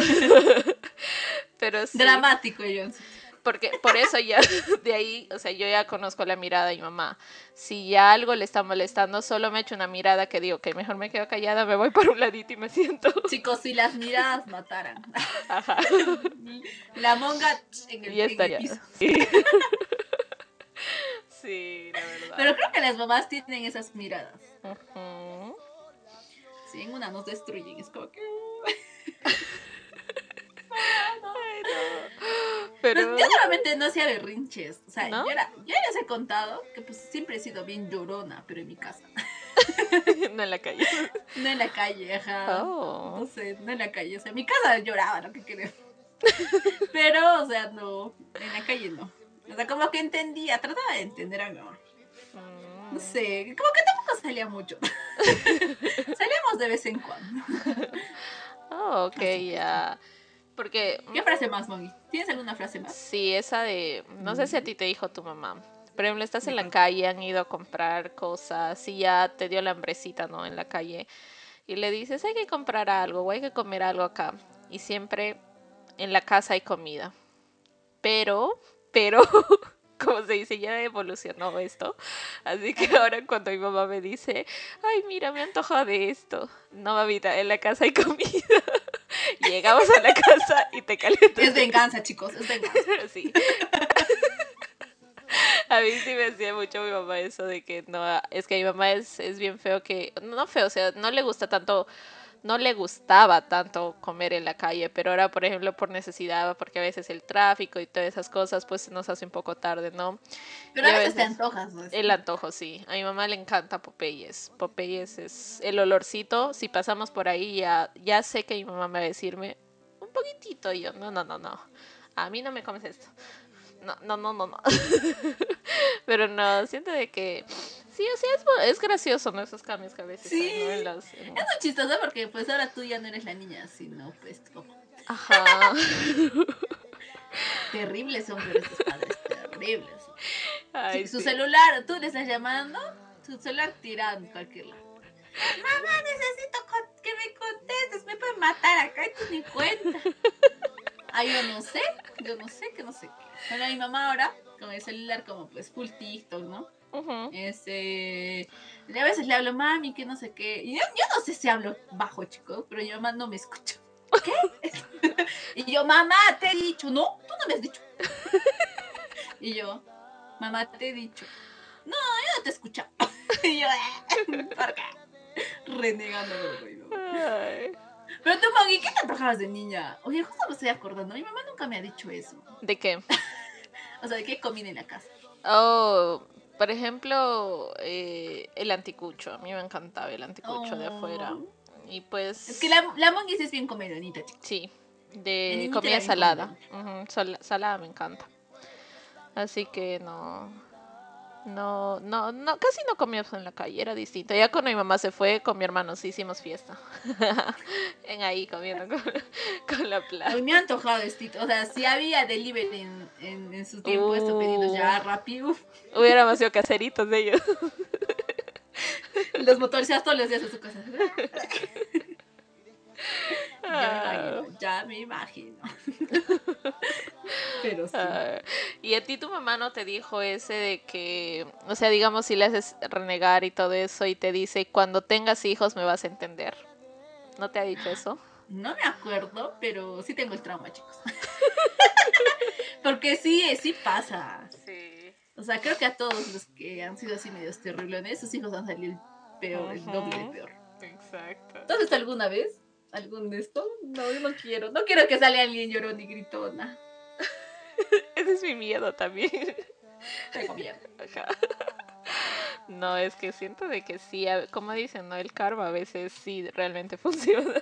pero sí. Dramático, Johnson. Porque por eso ya, de ahí, o sea, yo ya conozco la mirada de mi mamá. Si ya algo le está molestando, solo me echo una mirada que digo que mejor me quedo callada, me voy por un ladito y me siento. Chicos, si las miradas mataran. Ajá. La monga en el, Y en el estaría. piso. Sí. Sí, la verdad. Pero creo que las mamás tienen esas miradas. Ujú. Si en una nos destruyen, es como que. Pero. Pues, yo normalmente no hacía berrinches. O sea, ¿No? yo, era, yo les he contado que pues siempre he sido bien llorona, pero en mi casa. no en la calle. No en la calle, ajá. Oh. No sé, no en la calle. O sea, en mi casa lloraba, lo que quería. Pero, o sea, no. En la calle no. O sea, como que entendía, trataba de entender a mi mamá. No sé, como que tampoco salía mucho. Salíamos de vez en cuando. Oh, ok, ya. Porque. ¿Qué frase más, Moni? ¿Tienes alguna frase más? Sí, esa de. No sé si a Mm. ti te dijo tu mamá. Por ejemplo, estás en la calle, han ido a comprar cosas y ya te dio la hambrecita, ¿no? En la calle. Y le dices, hay que comprar algo o hay que comer algo acá. Y siempre en la casa hay comida. Pero, pero, como se dice, ya evolucionó esto. Así que ahora cuando mi mamá me dice, ay, mira, me antoja de esto. No, mamita, en la casa hay comida. Llegamos a la casa y te calientas Es venganza, chicos, es venganza. sí. A mí sí me hacía mucho mi mamá eso de que no, es que mi mamá es, es bien feo que, no feo, o sea, no le gusta tanto, no le gustaba tanto comer en la calle, pero ahora, por ejemplo, por necesidad, porque a veces el tráfico y todas esas cosas, pues se nos hace un poco tarde, ¿no? Pero a veces te antojas, ¿no? El antojo, sí. A mi mamá le encanta Popeyes. Popeyes es el olorcito. Si pasamos por ahí, ya, ya sé que mi mamá me va a decirme un poquitito. Y yo, no, no, no, no. A mí no me comes esto. No, no, no, no, no. Pero no, siento de que... Sí, sea, es, es gracioso, ¿no? Esos cambios que a veces hay, ¿no? Sí. En las- en- Es muy chistoso porque pues ahora tú ya no eres la niña, sino pues como Ajá. terribles son pero padres, terribles. Ay, Sí, su sí. celular, tú le estás llamando, su celular tirado en cualquier lado. Mamá, necesito que me contestes, me pueden matar acá y tú ni cuenta. Ah, yo no sé, yo no sé, que no sé. Bueno, mi mamá ahora, con el celular como pues full TikTok, ¿no? Este, y a veces le hablo mami, que no sé qué. Y yo, yo no sé si hablo bajo, chico, pero mi mamá no me escucha. ¿Qué? y yo, mamá, te he dicho, no, tú no me has dicho. y yo, mamá, te he dicho, no, yo no te he escuchado. y yo, "Eh, ¿por qué? Mi mamá. Ay. Pero tú, Moggy, ¿qué te antojabas de niña? Oye, justo me estoy acordando, mi mamá nunca me ha dicho eso. ¿De qué? O sea, ¿de qué comida en la casa? Oh, por ejemplo, eh, el anticucho. A mí me encantaba el anticucho de Oh. afuera. Y pues... Es que la, la sí es bien comedonita, chico. Sí, de comida salada. Sal- salada me encanta. Así que no... No, no, no, casi no comíamos en la calle, era distinto. Ya cuando mi mamá se fue, con mi hermano sí hicimos fiesta. en ahí comiendo con, con la plata. Me ha antojado estito. O sea, si había delivery en, en, en su tiempo, esto Uh. pedidos ya rápido. Hubiéramos sido caseritos de ellos. Los motorizados todos los días en su casa. Ah. Ya me imagino, ya me imagino. Pero sí. Y a ti tu mamá no te dijo ese de que, o sea, digamos, si le haces renegar y todo eso y te dice, cuando tengas hijos me vas a entender. ¿No te ha dicho eso? No me acuerdo, pero sí tengo el trauma, chicos. Porque sí, sí pasa. Sí. O sea, creo que a todos los que han sido así medios terribles, sus hijos han salido el peor, el doble de peor. Exacto. Entonces, ¿alguna vez? ¿Algún de esto? No, yo no quiero. No quiero que salga alguien llorón y gritona. Ese es mi miedo también. Tengo miedo. Ajá. No, es que siento de que sí, como dicen, ¿no? El karma a veces sí realmente funciona.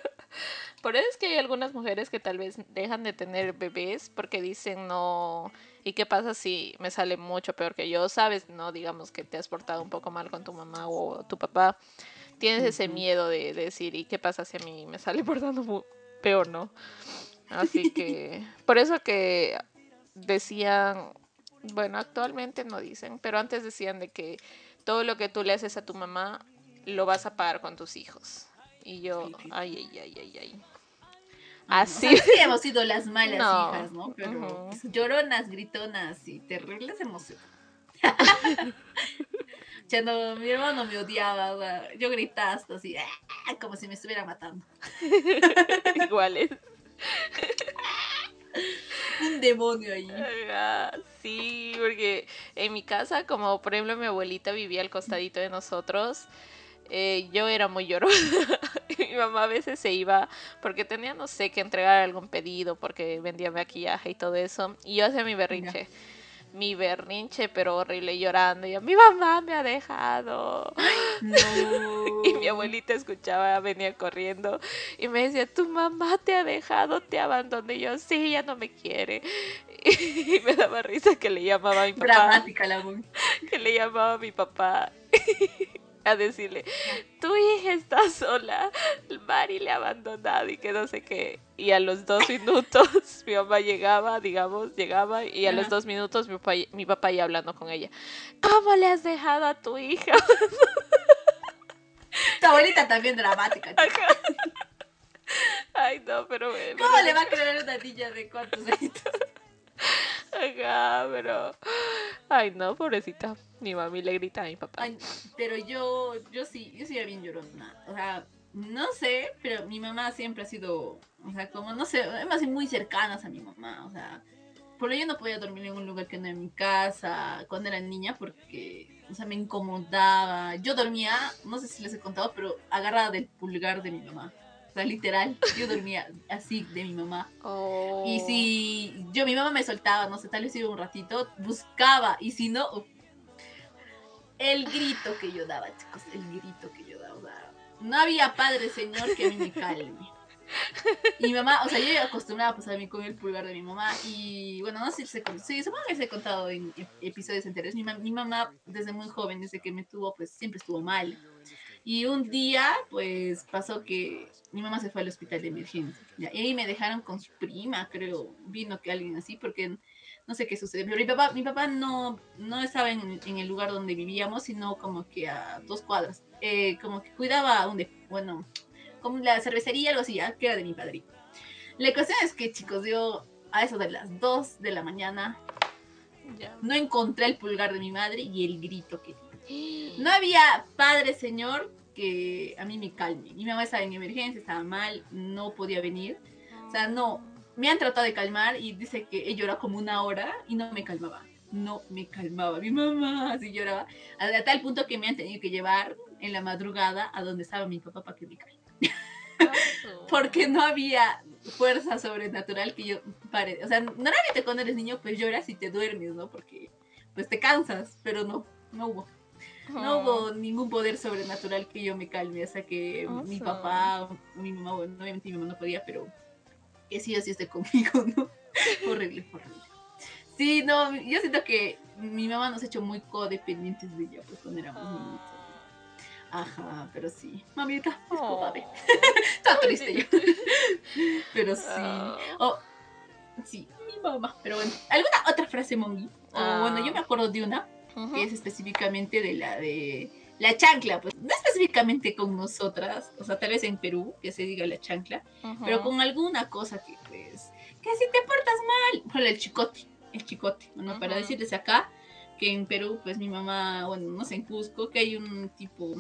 Por eso es que hay algunas mujeres que tal vez dejan de tener bebés porque dicen no. ¿Y qué pasa si me sale mucho peor que yo? Sabes, no digamos que te has portado un poco mal con tu mamá o tu papá. Tienes ese miedo de, decir, ¿y qué pasa si a mí me sale portando peor, no? Así que, por eso que decían, bueno, actualmente no dicen, pero antes decían de que todo lo que tú le haces a tu mamá lo vas a pagar con tus hijos. Y yo, ay, ay, ay, ay, ay. Así. sí hemos sido las malas hijas, ¿no? Pero lloronas, gritonas y terribles emociones. ya no, mi hermano me odiaba, yo gritaba hasta así, ¡ah! como si me estuviera matando. Iguales. Un demonio ahí. sí, porque en mi casa, como por ejemplo mi abuelita vivía al costadito de nosotros, eh, yo era muy llorona. mi mamá a veces se iba porque tenía, no sé, que entregar algún pedido porque vendía maquillaje y todo eso. Y yo hacía mi berrinche. Mi berrinche, pero horrible, llorando. Y yo, mi mamá me ha dejado. y mi abuelita escuchaba, venía corriendo y me decía, tu mamá te ha dejado, te abandonó. Y yo, sí, ya no me quiere. Y me daba risa que le llamaba a mi papá. Dramática la Que le llamaba a mi papá a decirle, tu hija está sola, Mari le ha abandonado y que no sé qué. Y a los dos minutos mi mamá llegaba, digamos, llegaba y a los dos minutos mi papá, mi papá ya hablando con ella. ¿Cómo le has dejado a tu hija? Tu abuelita también dramática. Ay, no, pero... ¿Cómo le va a creer una niña de cuántos años? Ajá, pero. Ay, no, pobrecita. Mi mami le grita a mi papá. pero yo, yo sí, yo sí era bien llorona. O sea, no sé, pero mi mamá siempre ha sido, o sea, como, no sé, además muy cercanas a mi mamá. O sea, por ello no podía dormir en un lugar que no era mi casa cuando era niña porque, o sea, me incomodaba. Yo dormía, no sé si les he contado, pero agarrada del pulgar de mi mamá literal, yo dormía así de mi mamá. Y oh. si yo, mi mamá me soltaba, no sé, tal vez iba un ratito, buscaba, y si no, el grito que yo daba, chicos, el grito que yo daba. no había padre señor que a mí me calme. Y mi mamá, o sea, yo acostumbraba a pasarme con el pulgar de mi mamá y bueno, no sé si se sí, supongo que se he contado en episodios anteriores. Mi, mi, mamá, desde muy joven, desde que me tuvo, pues siempre estuvo mal. Y un día, pues pasó que mi mamá se fue al hospital de emergencia. Y ahí me dejaron con su prima, creo. Vino que alguien así, porque no sé qué sucedió. Pero mi papá, mi papá no, no estaba en, en el lugar donde vivíamos, sino como que a dos cuadras. Eh, como que cuidaba un bueno, como la cervecería, algo así, ya, que era de mi padre. La cuestión es que, chicos, yo a eso de las dos de la mañana no encontré el pulgar de mi madre y el grito que no había padre señor que a mí me calme. Mi mamá estaba en emergencia, estaba mal, no podía venir. O sea, no, me han tratado de calmar y dice que llora como una hora y no me calmaba. No me calmaba. Mi mamá así lloraba. A, tal punto que me han tenido que llevar en la madrugada a donde estaba mi papá para que me calme. Porque no había fuerza sobrenatural que yo pare. O sea, normalmente cuando eres niño pues lloras y te duermes, ¿no? Porque pues te cansas, pero no, no hubo. No hubo ningún poder sobrenatural que yo me calme, hasta que mi papá, mi mamá, bueno, obviamente mi mamá no podía, pero que sí o sí esté conmigo, ¿no? horrible, horrible. Sí, no, yo siento que mi mamá nos ha hecho muy codependientes de ella, pues cuando éramos oh. niños. Ajá, pero sí. Mamita, discúlpame. Oh. Está triste yo. pero sí. Oh. oh, sí, mi mamá. Pero bueno, ¿alguna otra frase, Mongi? O bueno, yo me acuerdo de una que es específicamente de la de la chancla, pues no específicamente con nosotras, o sea, tal vez en Perú, que se diga la chancla, pero con alguna cosa que pues, que si te portas mal, bueno, el chicote, el chicote, bueno, para decirles acá que en Perú, pues mi mamá, bueno, no sé, en Cusco, que hay un tipo,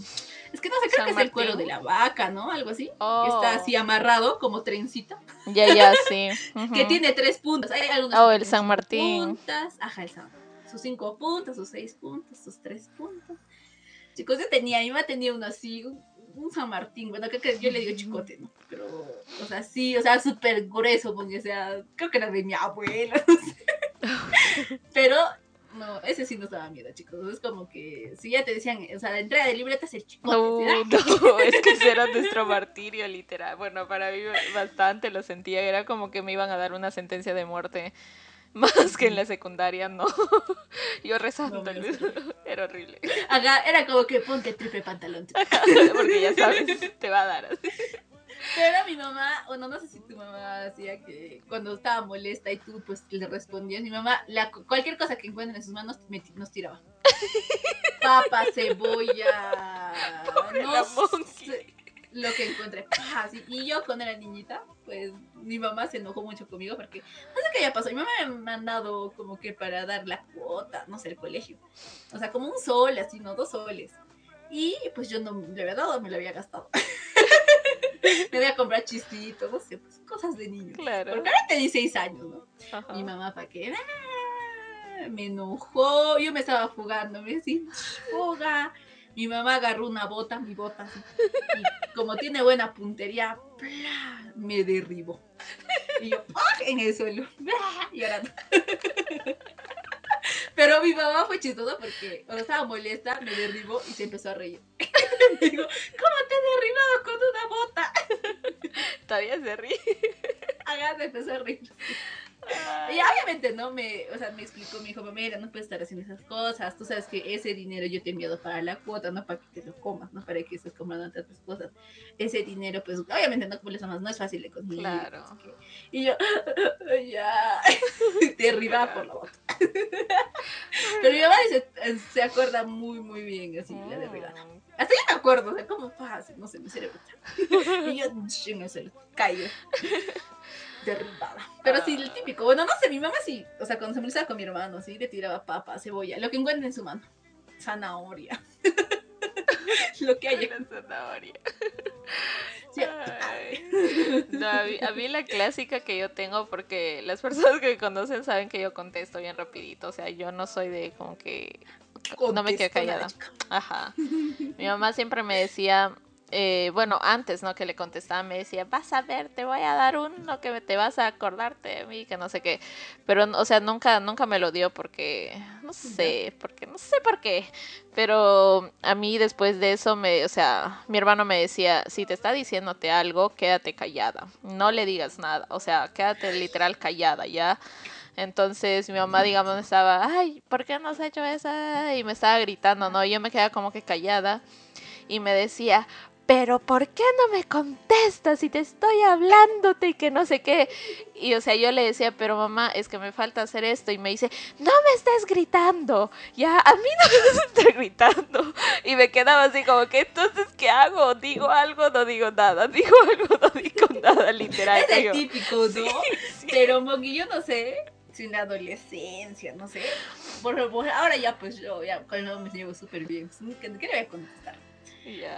es que no sé, creo que es el cuero de la vaca, ¿no? Algo así, que está así oh. amarrado como trencita. Ya, ya, sí. que tiene tres puntas, hay algunas oh, el San Martín. Puntas, ajá, el San Martín sus cinco puntos, sus seis puntos, sus tres puntos. Chicos, yo tenía, mi mamá tenía uno así, un, San Martín, bueno, creo que yo le digo chicote, ¿no? Pero, o sea, sí, o sea, súper grueso, porque, o sea, creo que era de mi abuela, no sé. Pero no, ese sí nos daba miedo, chicos. Es como que si ya te decían, o sea, la entrega de libretas el chico. No, no, es que ese era nuestro martirio, literal. Bueno, para mí bastante lo sentía. Era como que me iban a dar una sentencia de muerte. Más que en la secundaria, no. Yo rezando, no, era horrible. Acá era como que ponte triple pantalón. Porque ya sabes, te va a dar. Pero mi mamá, bueno, no sé si tu mamá hacía que cuando estaba molesta y tú pues le respondías, mi mamá, la, cualquier cosa que encuentre en sus manos nos tiraba. Papa, cebolla, no sé, lo que encuentre. Y yo cuando era niñita, pues mi mamá se enojó mucho conmigo porque no sé qué ya pasó. Mi mamá me ha mandado como que para dar la cuota, no sé, el colegio. O sea, como un sol, así, no, dos soles. Y pues yo no le había dado, me lo había gastado. me voy a comprar chistitos, no sé, pues cosas de niño. Claro. Porque ahora tenía seis años, ¿no? Mi mamá, ¿para qué? Ah, me enojó, yo me estaba jugando, me decía, fuga. Mi mamá agarró una bota, mi bota, así, y como tiene buena puntería, me derribó. Y yo, en el suelo, llorando. Pero mi mamá fue chistosa porque cuando estaba molesta me derribó y se empezó a reír. Digo, ¿cómo te he derribado con una bota? Todavía se ríe. Acá se empezó a reír. Y obviamente no me, o sea, me explicó, me dijo, mira, no puedes estar haciendo esas cosas, tú sabes que ese dinero yo te he enviado para la cuota, no para que te lo comas, no para que estés comprando otras cosas. Ese dinero, pues, obviamente no como les amas, no es fácil de conseguir. Claro. Y yo, ya, derribada por la bota. Pero mi mamá se, se acuerda muy, muy bien así, la derribada. Mm. Hasta yo me acuerdo, o sea, como fácil, no sé, mi cerebro. y yo, en el suelo, caído Pero sí, el típico. Bueno, no sé, mi mamá sí, o sea, cuando se molestaba con mi hermano, sí, le tiraba papa, cebolla, lo que encuentre en su mano. Zanahoria. lo que haya. en zanahoria. No, a, mí, la clásica que yo tengo, porque las personas que me conocen saben que yo contesto bien rapidito, o sea, yo no soy de como que... no me quedo callada. Ajá. Mi mamá siempre me decía, eh, bueno, antes, ¿no? Que le contestaba, me decía, vas a ver, te voy a dar uno que te vas a acordarte de mí, que no sé qué. Pero, o sea, nunca, nunca me lo dio porque, no sé, porque, no sé por qué. Pero a mí después de eso, me, o sea, mi hermano me decía, si te está diciéndote algo, quédate callada, no le digas nada, o sea, quédate literal callada, ¿ya? Entonces mi mamá, digamos, estaba, ay, ¿por qué no has hecho eso? Y me estaba gritando, ¿no? Y yo me quedaba como que callada y me decía, pero ¿por qué no me contestas si te estoy hablándote y que no sé qué? Y o sea, yo le decía, pero mamá, es que me falta hacer esto. Y me dice, no me estés gritando, ya, a mí no me estar gritando. Y me quedaba así como que, entonces, ¿qué hago? ¿Digo algo? No digo nada, digo algo, no digo nada, literal. Es el típico, ¿no? Pero, Monkey, yo no sé, sin la adolescencia, no sé. Por, ahora ya, pues yo ya con el me llevo súper bien. ¿Qué, ¿Qué le voy a contestar?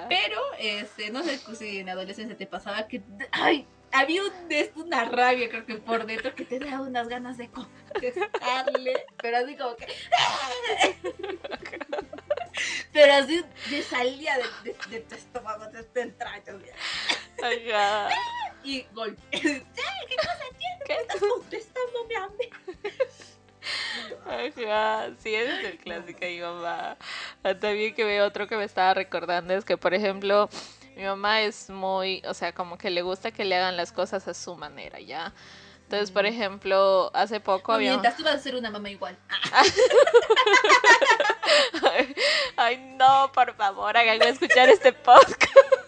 Pero, este, no sé si en adolescencia te pasaba que, ay, había un, una rabia, creo que por dentro, que te da unas ganas de contestarle, pero así como que... pero así de salía de, de, tu estómago, de tu entraña. Y golpe. ¿Qué cosa tienes? ¿Qué estás contestando, mi hambre? Ajá, sí, es el clásico mi mamá. Ah, también que veo otro que me estaba recordando es que, por ejemplo, mi mamá es muy, o sea, como que le gusta que le hagan las cosas a su manera, ¿ya? Entonces, por ejemplo, hace poco había... Mientras tú vas a ser una mamá igual. Ay, no, por favor, háganme escuchar este podcast.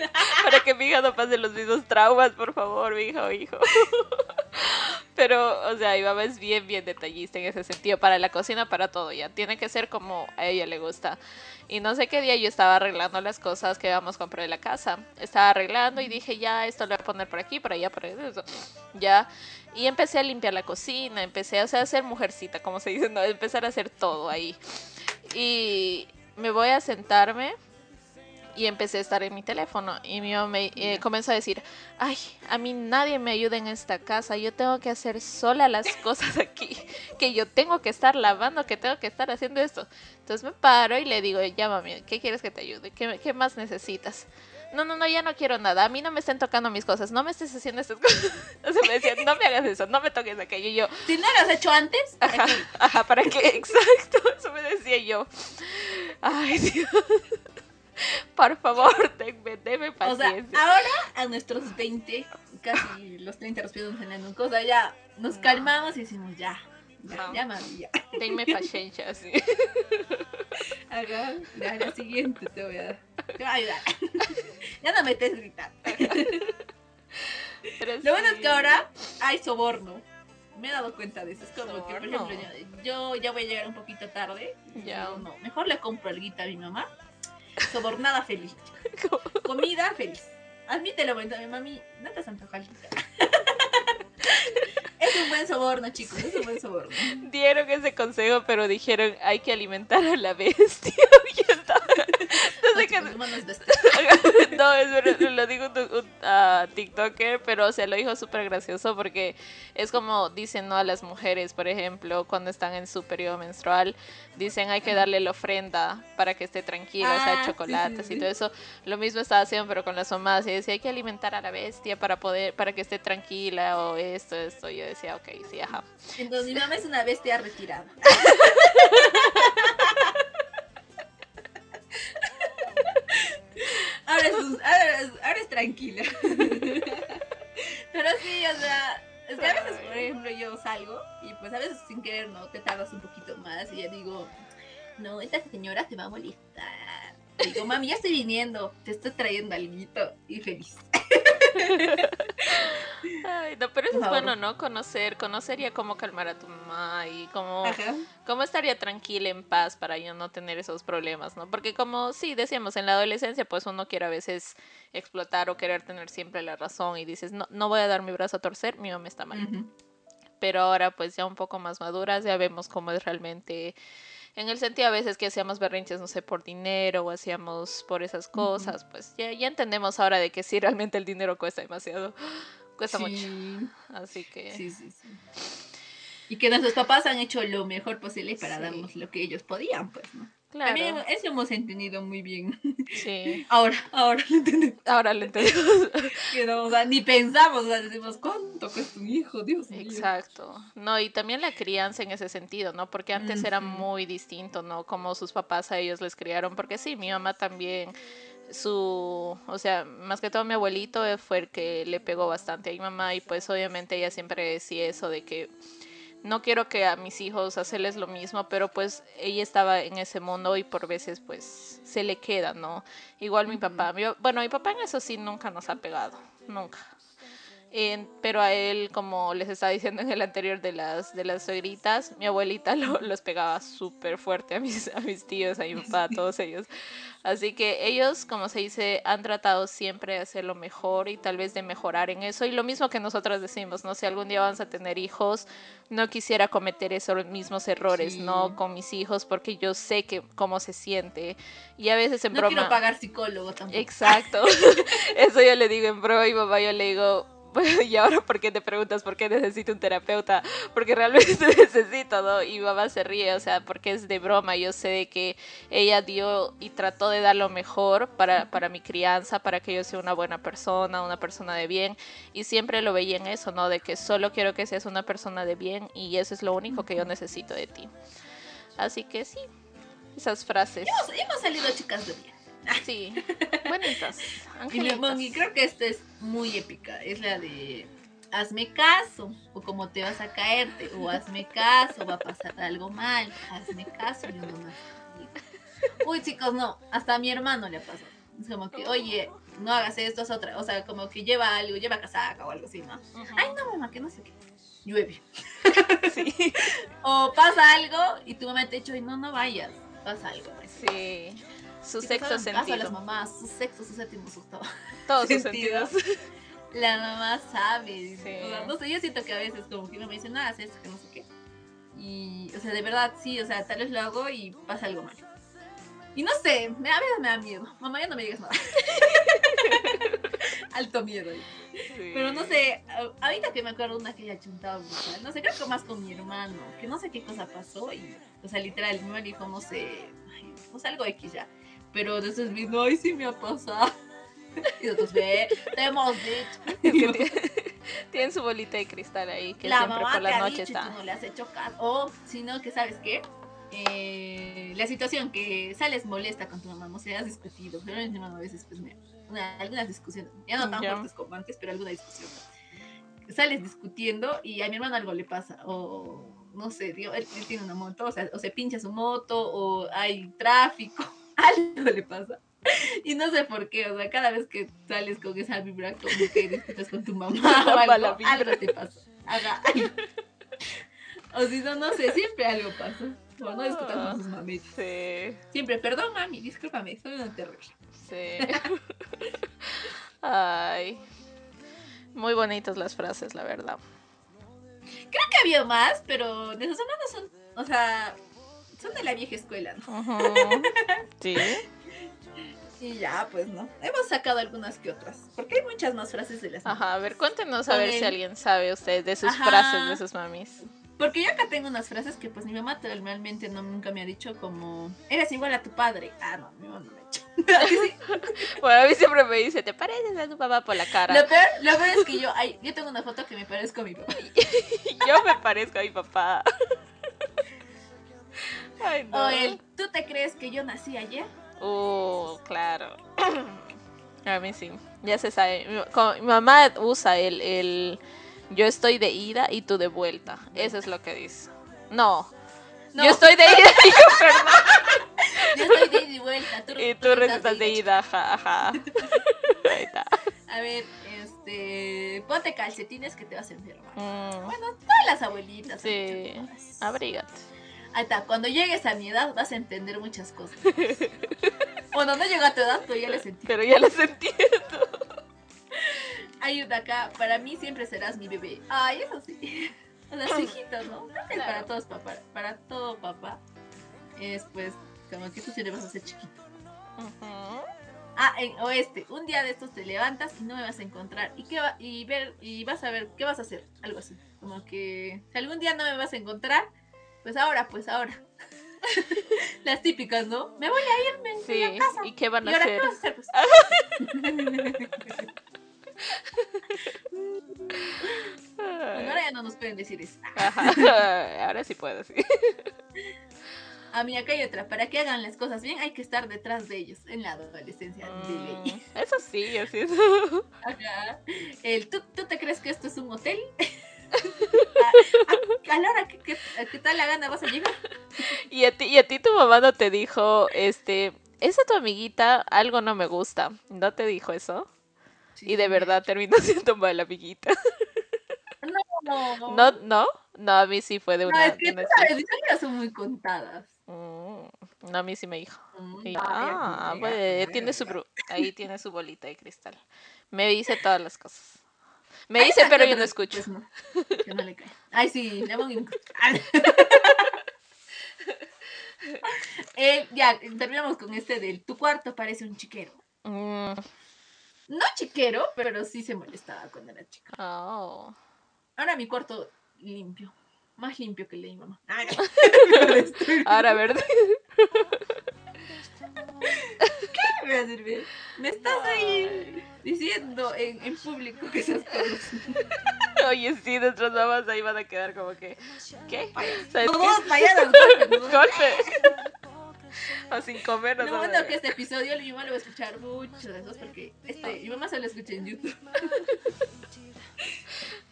Para que mi hija no pase los mismos traumas, por favor, mi hija o hijo. Pero, o sea, mi mamá es bien, bien detallista en ese sentido, para la cocina, para todo, ya. Tiene que ser como a ella le gusta. Y no sé qué día yo estaba arreglando las cosas que íbamos a comprar en la casa. Estaba arreglando y dije, ya, esto lo voy a poner por aquí, por allá, por eso. Ya. Y empecé a limpiar la cocina, empecé o sea, a ser mujercita, como se dice, no, empezar a hacer todo ahí. Y me voy a sentarme y empecé a estar en mi teléfono y mi mamá me eh, comenzó a decir, ay, a mí nadie me ayuda en esta casa, yo tengo que hacer sola las cosas aquí, que yo tengo que estar lavando, que tengo que estar haciendo esto. Entonces me paro y le digo, ya mami, ¿qué quieres que te ayude? ¿Qué, qué más necesitas? no, no, no, ya no quiero nada. A mí no me estén tocando mis cosas. No me estés haciendo estas cosas. O sea, me decían, no me hagas eso, no me toques aquello. Y yo, Si no lo has hecho antes, ajá, ajá, ¿para qué? Exacto, eso me decía yo. Ay, Dios. Por favor, denme, denme o sea, paciencia. ahora a nuestros 20, casi los 30 respiramos en la cosa, ya nos No. calmamos y decimos, ya, ya, No. ya, mami, ya. Denme paciencia, sí. Ajá, ya, la siguiente te voy a dar. Te voy a ayudar. ya no me estés gritando. Pero Lo bueno es que ahora hay soborno. Me he dado cuenta de eso. Es como que, por ejemplo, yo, yo ya voy a llegar un poquito tarde. Ya. no, mejor le compro algo a mi mamá. Sobornada feliz. Comida feliz. Admítelo, mami, no te antojado. Es un buen soborno, chicos, es un buen soborno. Dieron ese consejo, pero dijeron, hay que alimentar a la bestia. Y yo estaba- no No, es verdad, lo digo un, un, ah, TikToker, pero o sea, lo dijo súper gracioso porque es como dicen ¿no? a las mujeres, por ejemplo, cuando están en su periodo menstrual, dicen hay que darle la ofrenda para que esté tranquila, o Ah, sea, sí, chocolates sí, y sí. todo eso. Lo mismo estaba haciendo, pero con las mamás, y decía hay que alimentar a la bestia para poder, para que esté tranquila o esto, esto. Y yo decía, ok, sí, ajá. Entonces, mi mamá es una bestia retirada. Ahora es, ahora es, ahora es tranquila. Pero sí, o sea, es que a veces, por ejemplo, yo salgo y pues a veces sin querer no te tardas un poquito más y ya digo, no, esta señora te va a molestar. Le digo, mami, ya estoy viniendo, te estoy trayendo alguito y feliz. Ay, no, pero eso es bueno, ¿no? Conocer, conocería cómo calmar a tu mamá y cómo... Ajá. ¿Cómo estaría tranquila, en paz, para yo no tener esos problemas, no? Porque como sí, decíamos, en la adolescencia, pues uno quiere a veces explotar o querer tener siempre la razón y dices, no, no voy a dar mi brazo a torcer, mi mamá está mal. Pero ahora, pues ya un poco más maduras, ya vemos cómo es realmente, en el sentido a veces que hacíamos berrinches, no sé, por dinero o hacíamos por esas cosas, pues ya, ya entendemos ahora de que sí, realmente el dinero cuesta demasiado, cuesta mucho. Sí. Así que... Sí, sí, sí. Y que nuestros papás han hecho lo mejor posible para Sí. darnos lo que ellos podían, pues, ¿no? Claro, También eso hemos entendido muy bien. sí. Ahora, ahora lo entendemos. Ahora lo entendemos. Que no, o sea, ni pensamos, o sea, decimos, ¿cuánto cuesta un hijo? Dios mío. Exacto. No, y también la crianza en ese sentido, ¿no? Porque antes era muy distinto, ¿no? Como sus papás a ellos les criaron. Porque sí, mi mamá también, su, o sea, más que todo mi abuelito fue el que le pegó bastante a mi mamá y pues obviamente ella siempre decía eso de que no quiero que a mis hijos hacerles lo mismo, pero pues ella estaba en ese mundo y por veces pues se le queda, ¿no? Igual mi papá, mi- bueno, mi papá en eso sí nunca nos ha pegado, nunca. En- pero a él, como les estaba diciendo en el anterior de las, de las suegritas, mi abuelita lo- los pegaba súper fuerte a mis, a mis tíos, a mi papá, a todos ellos. Así que ellos, como se dice, han tratado siempre de hacer lo mejor y tal vez de mejorar en eso. Y lo mismo que nosotras decimos, ¿no? Si algún día vamos a tener hijos, no quisiera cometer esos mismos errores, Sí. ¿no? Con mis hijos, porque yo sé que cómo se siente. Y a veces en No broma... quiero pagar psicólogo tampoco. Exacto. Eso yo le digo en broma y mamá yo le digo, "Bueno, y ahora por qué te preguntas por qué necesito un terapeuta, porque realmente necesito, ¿no? Y mamá se ríe, o sea, porque es de broma, yo sé de que ella dio y trató de dar lo mejor para, para mi crianza, para que yo sea una buena persona, una persona de bien, y siempre lo veía en eso, ¿no? De que solo quiero que seas una persona de bien y eso es lo único que yo necesito de ti. Así que sí, esas frases, Hemos, hemos salido chicas de bien. Sí, bonitas. Angelitas. y creo que esta es muy épica. Es la de hazme caso, o como te vas a caerte, o hazme caso, va a pasar algo mal, hazme caso, yo no más. digo. Uy, chicos, no, hasta a mi hermano le pasó. Es como que, oye, no hagas esto, es otra. O sea, como que lleva algo, lleva casaca o algo así, ¿no? Ay, no, mamá, que no sé qué. Llueve. Sí, O pasa algo y tu mamá te dicho, "Ay, no, no vayas. Pasa algo. sí. Su Chicos, sexto caso a las sentido. mamás, su sexto, su séptimo, su octavo. Todos sus sentido. sentidos. La mamá sabe. Sí. O sea, no sé, yo siento que a veces como que me dicen, nada, esto, que no sé qué. Y, o sea, de verdad, sí, o sea, tal vez lo hago y pasa algo mal. Y no sé, me, a veces me da miedo. Mamá, ya no me digas nada. Alto miedo. Pero no sé, ahorita que me acuerdo una que haya chuntado brutal, no sé, creo que más con mi hermano, que no sé qué cosa pasó y, o sea, literal, mi mamá dijo, no sé, no sé, algo X ya. Pero después vino, ay, sí me ha pasado. Y nosotros, ve, te hemos dicho. tiene- tienen su bolita de cristal ahí, que la siempre mamá por te la ha noche dicho y está. tú no le has hecho caso. O, si no, que sabes qué, Eh, la situación que sales molesta con tu mamá, no sé, has discutido. Pero mi mamá a veces, pues, me, una- algunas discusiones, ya no tan fuertes como antes, pero alguna discusión. Sales discutiendo y a mi hermano algo le pasa. O, no sé, digo, él, él tiene una moto, o sea, o se pincha su moto, o hay tráfico, algo le pasa. Y no sé por qué, o sea, cada vez que sales con esa vibra, como que discutes con tu mamá o algo, algo te pasa. Haga algo. O si no, no sé, siempre algo pasa. O no discutas con sus mamitas. Sí, Siempre, perdón, mami, discúlpame, soy una terrible. sí. Ay. Muy bonitas las frases, la verdad. Creo que había más, pero nuestros hermanos son, o sea, son de la vieja escuela, ¿no? Ujú. Sí. Y ya, pues, ¿no? Hemos sacado algunas que otras, porque hay muchas más frases de las Ajá, a ver, cuéntenos a Con ver si alguien sabe usted de sus Ajá. frases de sus mamis. Porque yo acá tengo unas frases que pues mi mamá realmente no, nunca me ha dicho como, eres igual a tu padre. Ah, no, mi mamá no me ha dicho. Bueno, a mí siempre me dice, ¿te pareces a tu papá por la cara? Lo peor, lo peor es que yo, ay, yo tengo una foto que me parezco a mi papá. Yo me parezco a mi papá. Ay, no. O el, ¿tú te crees que yo nací ayer? Uh, claro. A mí sí. Ya se sabe. Mi, como- mi mamá usa el, el yo estoy de ida y tú de vuelta. Eso es lo que dice. No. No. Yo estoy de ida y yo. Yo estoy de ida y vuelta. Tú, Y tú tú estás de ida, ajá, ajá. Ahí está. A ver, este, ponte calcetines que te vas a enfermar. Mm, Todas las abuelitas. Sí. abrígate. Está, cuando llegues a mi edad vas a entender muchas cosas. Bueno, no llegó a tu edad, pero ya les sentí. Pero ya las entiendo. Hay una acá, para mí siempre serás mi bebé. Ay, eso sí. O sea, su hijito, ¿no? Creo que Claro. para todos papá, para todo papá. Es pues, como que tú siempre vas a ser chiquito. Ujú. Ah, en oeste, un día de estos te levantas y no me vas a encontrar. ¿Y qué va, y ver, y vas a ver, ¿qué vas a hacer? Algo así. Como que si algún día no me vas a encontrar, pues ahora, pues ahora. Las típicas, ¿no? Me voy a ir, me voy Sí. a casa. ¿Y qué van ¿Y a qué hacer? vas a hacer? Pues? Bueno, ahora ya no nos pueden decir eso. Ajá. Ahora sí puedo, sí. A mí acá hay otra. Para que hagan las cosas bien hay que estar detrás de ellos en la adolescencia de ley. Mm, Eso sí, yo sí. Ajá. El, ¿tú, ¿Tú te crees que esto es un hotel? A, a, a la hora que, que, que tal la gana vas a llegar. Y a ti, y a ti tu mamá no te dijo, este, esa tu amiguita, algo no me gusta. ¿No te dijo eso? Y de verdad terminó siendo mala amiguita. No, ¿No? ¿No? No, a mí sí fue de No, una... es que una sabes, amigas son muy contadas. Mm, No, a mí sí me dijo. Mm, Y- no, ah, pues tiene su ahí tiene su bolita de cristal. Me dice todas las cosas. Me dice, pero yo no escucho. Pues no, que no le cae. Ay, sí, le pongo un- Eh, ya, terminamos con este del tu cuarto parece un chiquero. Mm, No chiquero, pero sí se molestaba cuando era chica. oh. Ahora mi cuarto limpio. Más limpio que el de mi mamá. Ahora, ¿verdad? Me estás ahí diciendo en, en público que esas cosas. Oye, sí, nuestras mamás ahí van a quedar como que, ¿qué? ¿Sabes vamos payadas, golpes, ¿no? Golpe. O sin comer, no Lo bueno que este episodio mi mamá lo va a escuchar mucho de esos porque este, mi mamá se lo escucha en YouTube.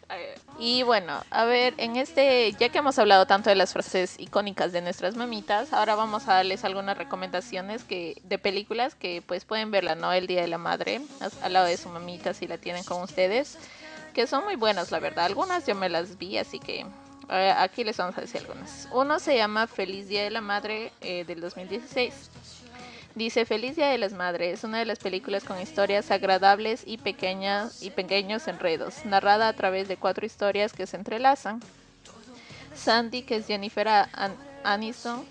Y bueno, a ver, en este, ya que hemos hablado tanto de las frases icónicas de nuestras mamitas, ahora vamos a darles algunas recomendaciones que de películas que pues pueden verla, ¿no? El Día de la Madre, al lado de su mamita si la tienen con ustedes, que son muy buenas, la verdad. Algunas yo me las vi, así que eh, aquí les vamos a decir algunas. Uno se llama Feliz Día de la Madre eh, del 2016. Dice Feliz Día de las Madres, una de las películas con historias agradables y pequeñas y pequeños enredos, narrada a través de cuatro historias que se entrelazan. Sandy, que es Jennifer An- Aniston,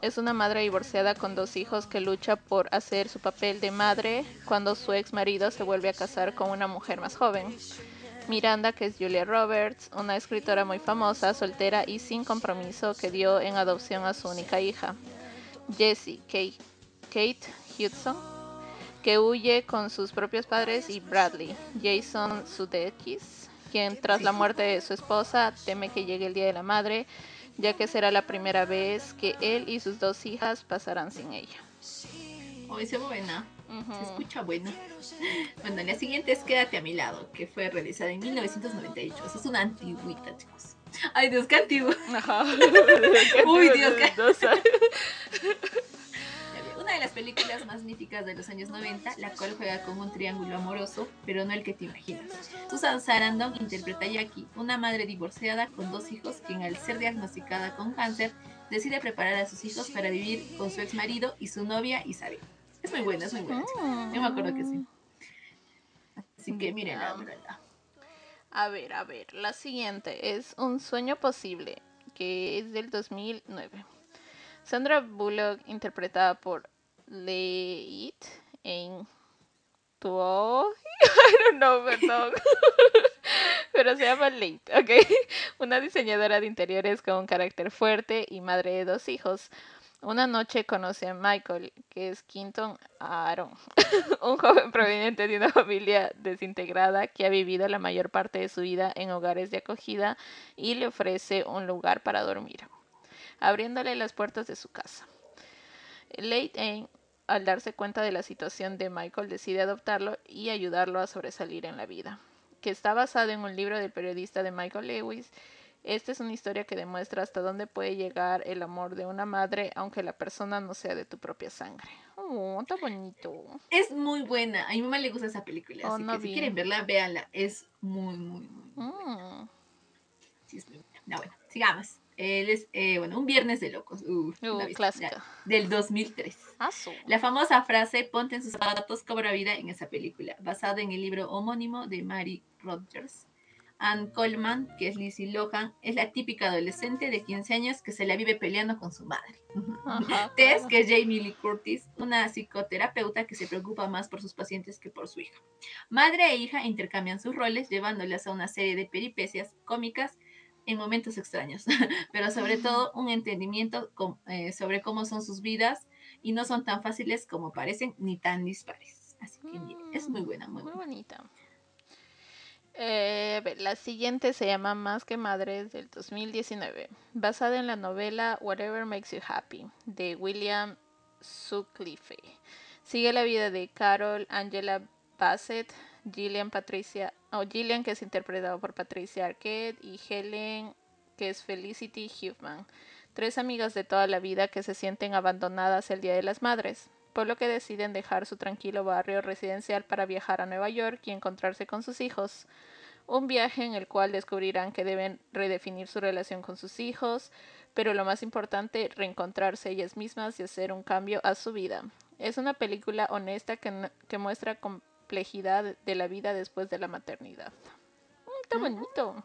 es una madre divorciada con dos hijos que lucha por hacer su papel de madre cuando su ex marido se vuelve a casar con una mujer más joven. Miranda, que es Julia Roberts, una escritora muy famosa, soltera y sin compromiso que dio en adopción a su única hija. Jessie, Kate, Kate Hudson, que huye con sus propios padres y Bradley, Jason Sudeikis, quien tras la muerte de su esposa teme que llegue el Día de la Madre, ya que será la primera vez que él y sus dos hijas pasarán sin ella. Oh, se buena. Se escucha buena. Bueno, la siguiente es Quédate a mi lado, que fue realizada en 1998. Esa es una antigüita, chicos. Ay, Dios, qué antiguo. Uy, Dios, qué... Una de las películas más míticas de los años 90, la cual juega con un triángulo amoroso, pero no el que te imaginas. Susan Sarandon interpreta a Jackie, una madre divorciada con dos hijos, quien al ser diagnosticada con cáncer, decide preparar a sus hijos para vivir con su ex marido y su novia Isabel. Es muy buena, es muy buena. Yo me acuerdo que sí. Así que miren la A ver, a ver, la siguiente es Un sueño posible, que es del 2009. Sandra Bullock, interpretada por Leit en Tuo. I don't know, perdón. Pero se llama Leit, ¿ok? Una diseñadora de interiores con un carácter fuerte y madre de dos hijos. Una noche conoce a Michael, que es Quinton Aaron, un joven proveniente de una familia desintegrada que ha vivido la mayor parte de su vida en hogares de acogida y le ofrece un lugar para dormir, abriéndole las puertas de su casa. Late al darse cuenta de la situación de Michael, decide adoptarlo y ayudarlo a sobresalir en la vida, que está basado en un libro del periodista de Michael Lewis esta es una historia que demuestra hasta dónde puede llegar el amor de una madre, aunque la persona no sea de tu propia sangre. Oh, está bonito. Es muy buena. A mi mamá le gusta esa película. Oh, así que si quieren verla, véanla. Es muy, muy, muy. Mm. Sí, es muy buena. No, bueno, sigamos. Él es, eh, bueno, un viernes de locos. Uh, clásica. Del 2003. Ah, la famosa frase, ponte en sus zapatos, cobra vida en esa película, basada en el libro homónimo de Mary Rogers Ann Coleman, que es Lizzie Lohan, es la típica adolescente de 15 años que se la vive peleando con su madre. Tess, que es Jamie Lee Curtis, una psicoterapeuta que se preocupa más por sus pacientes que por su hija. Madre e hija intercambian sus roles, llevándolas a una serie de peripecias cómicas en momentos extraños, pero sobre todo un entendimiento eh, sobre cómo son sus vidas y no son tan fáciles como parecen ni tan dispares. Así que es muy buena, muy, muy bonita. Eh, la siguiente se llama Más que Madres del 2019, basada en la novela Whatever Makes You Happy de William Sutcliffe. Sigue la vida de Carol, Angela Bassett, Gillian Patricia, o Gillian que es interpretado por Patricia Arquette y Helen que es Felicity Huffman, tres amigas de toda la vida que se sienten abandonadas el Día de las Madres por lo que deciden dejar su tranquilo barrio residencial para viajar a Nueva York y encontrarse con sus hijos. Un viaje en el cual descubrirán que deben redefinir su relación con sus hijos, pero lo más importante, reencontrarse ellas mismas y hacer un cambio a su vida. Es una película honesta que, que muestra complejidad de la vida después de la maternidad. Mm, está bonito.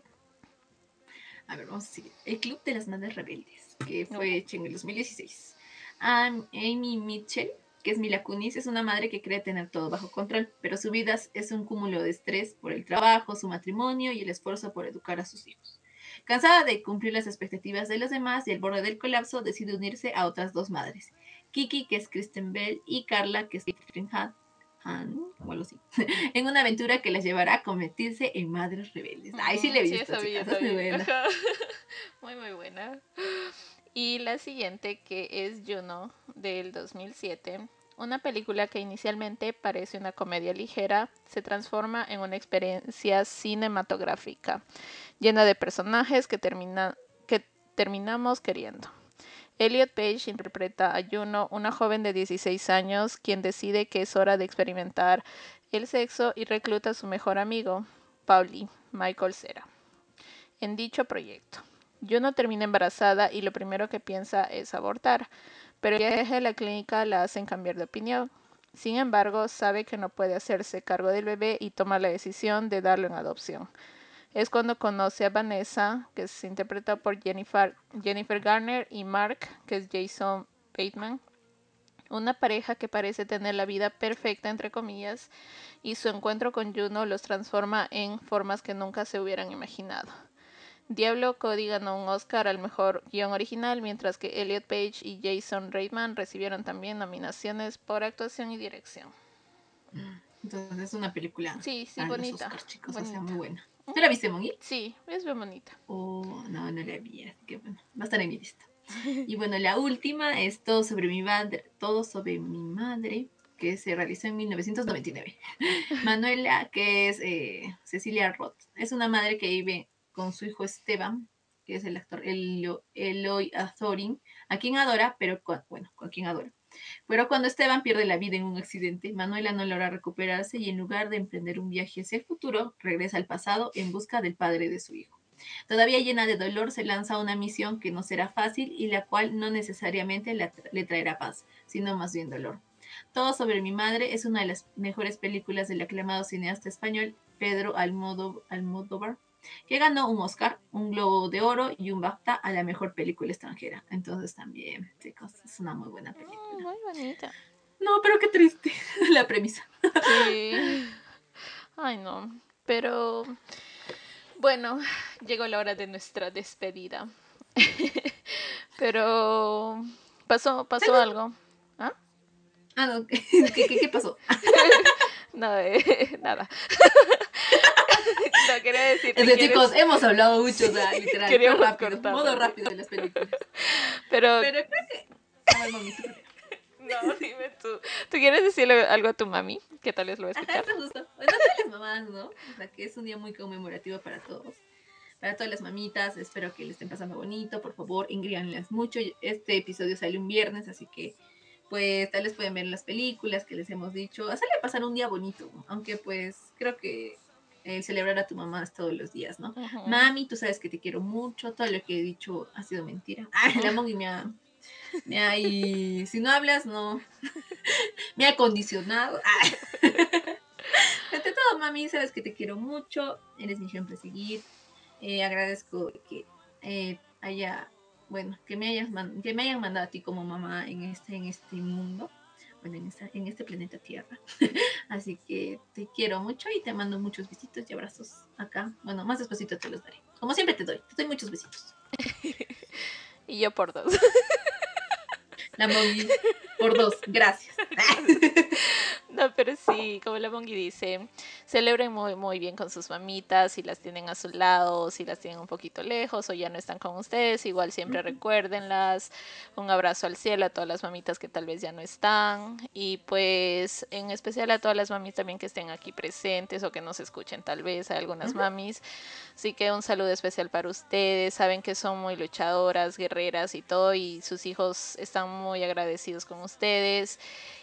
A ver, vamos a seguir. El Club de las Madres Rebeldes, que fue hecho en el 2016. Amy Mitchell que es Mila Kunis, es una madre que cree tener todo bajo control, pero su vida es un cúmulo de estrés por el trabajo, su matrimonio y el esfuerzo por educar a sus hijos. Cansada de cumplir las expectativas de los demás y al borde del colapso, decide unirse a otras dos madres, Kiki, que es Kristen Bell, y Carla, que es Catherine Han, o algo así, en una aventura que las llevará a convertirse en madres rebeldes. Ay, sí le he visto, sí, muy buena. muy, muy buena. Y la siguiente, que es Juno, del 2007, una película que inicialmente parece una comedia ligera, se transforma en una experiencia cinematográfica, llena de personajes que, que terminamos queriendo. Elliot Page interpreta a Juno, una joven de 16 años, quien decide que es hora de experimentar el sexo y recluta a su mejor amigo, Pauli, Michael Cera, en dicho proyecto. Juno termina embarazada y lo primero que piensa es abortar, pero el viaje a la clínica la hacen cambiar de opinión. Sin embargo, sabe que no puede hacerse cargo del bebé y toma la decisión de darlo en adopción. Es cuando conoce a Vanessa, que es interpretada por Jennifer, Jennifer Garner, y Mark, que es Jason Bateman, una pareja que parece tener la vida perfecta, entre comillas, y su encuentro con Juno los transforma en formas que nunca se hubieran imaginado. Diablo Cody ganó un Oscar al mejor guion original, mientras que Elliot Page y Jason Reitman recibieron también nominaciones por actuación y dirección. Entonces es una película. Sí, sí, bonita. Oscars, chicos, O sea, muy buena. ¿Tú la viste, Moni? Sí, es muy bonita. Oh, no, no la vi, así que bueno, va a estar en mi lista. y bueno, la última es Todo sobre mi madre, Todo sobre mi madre, que se realizó en 1999. Manuela, que es eh, Cecilia Roth, es una madre que vive con su hijo Esteban, que es el actor Eloy Azorin, a quien adora, pero bueno, con quien adora. Pero cuando Esteban pierde la vida en un accidente, Manuela no logra recuperarse y en lugar de emprender un viaje hacia el futuro, regresa al pasado en busca del padre de su hijo. Todavía llena de dolor, se lanza a una misión que no será fácil y la cual no necesariamente le traerá paz, sino más bien dolor. Todo sobre mi madre es una de las mejores películas del aclamado cineasta español Pedro Almodóvar, que ganó un Oscar, un Globo de Oro y un BAFTA a la mejor película extranjera. Entonces también, chicos, es una muy buena película. Mm, muy bonita. No, pero qué triste la premisa. Sí. Ay, no. Pero bueno, llegó la hora de nuestra despedida. pero pasó, pasó algo. ¿Ah? Ah, no. ¿Qué, pasó? no, eh, nada. No, quería decir. Es chicos, hemos hablado mucho, o sea, literal. Queríamos rápido, modo rápido de las películas. Pero, Pero creo que. A ver, mami, No, dime tú. ¿Tú quieres decirle algo a tu mami? Que tal vez lo va a escuchar. Ajá, justo. Bueno, las mamás, ¿no? O sea, que es un día muy conmemorativo para todos. Para todas las mamitas, espero que le estén pasando bonito. Por favor, ingríanlas mucho. Este episodio sale un viernes, así que pues tal vez pueden ver las películas que les hemos dicho, hacerle pasar un día bonito, aunque pues creo que el celebrar a tu mamá todos los días, ¿no? Mami, tú sabes que te quiero mucho, todo lo que he dicho ha sido mentira. Ah, la Mongi me ha, me ha, y si no hablas, no, me ha condicionado. Ah. Ante todo, mami, sabes que te quiero mucho, eres mi ejemplo a seguir. Eh, agradezco que eh, haya bueno, que me, hayas que me hayan mandado a ti como mamá en este, en este mundo, bueno, en, en este planeta Tierra. Así que te quiero mucho y te mando muchos besitos y abrazos acá. Bueno, más despacito te los daré. Como siempre te doy, te doy muchos besitos. y yo por dos. La móvil por dos, gracias. No, pero sí, como la Mongi dice, celebren muy, muy bien con sus mamitas, si las tienen a su lado, si las tienen un poquito lejos o ya no están con ustedes, igual siempre recuérdenlas. Un abrazo al cielo a todas las mamitas que tal vez ya no están y pues en especial a todas las mamis también que estén aquí presentes o que nos escuchen tal vez, a algunas mamis. Así que un saludo especial para ustedes, saben que son muy luchadoras, guerreras y todo y sus hijos están muy agradecidos con ustedes.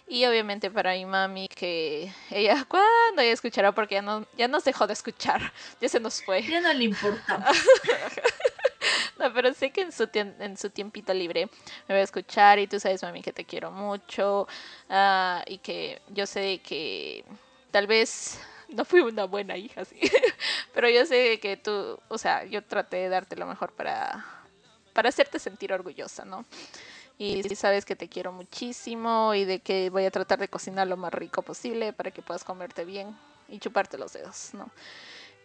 Y obviamente para mi mami, que ella cuando ella escuchará, porque ya, no, ya nos dejó de escuchar, ya se nos fue. Ya no le importa. no, pero sé que en su, en su tiempito libre me va a escuchar y tú sabes, mami, que te quiero mucho uh, y que yo sé que tal vez no fui una buena hija, sí, pero yo sé que tú, o sea, yo traté de darte lo mejor para, para hacerte sentir orgullosa, ¿no? Y sabes que te quiero muchísimo y de que voy a tratar de cocinar lo más rico posible para que puedas comerte bien y chuparte los dedos, ¿no?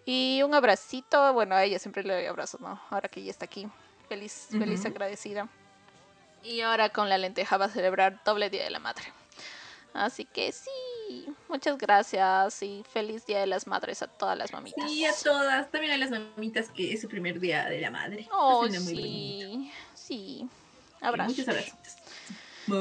Y un abracito, bueno, a ella siempre le doy abrazos, ¿no? Ahora que ella está aquí, feliz, feliz, agradecida. Y ahora con la lenteja va a celebrar doble Día de la Madre. Así que sí, muchas gracias y feliz Día de las Madres a todas las mamitas. Sí, a todas, también a las mamitas que es su primer Día de la Madre. Oh, sí, sí. Muchos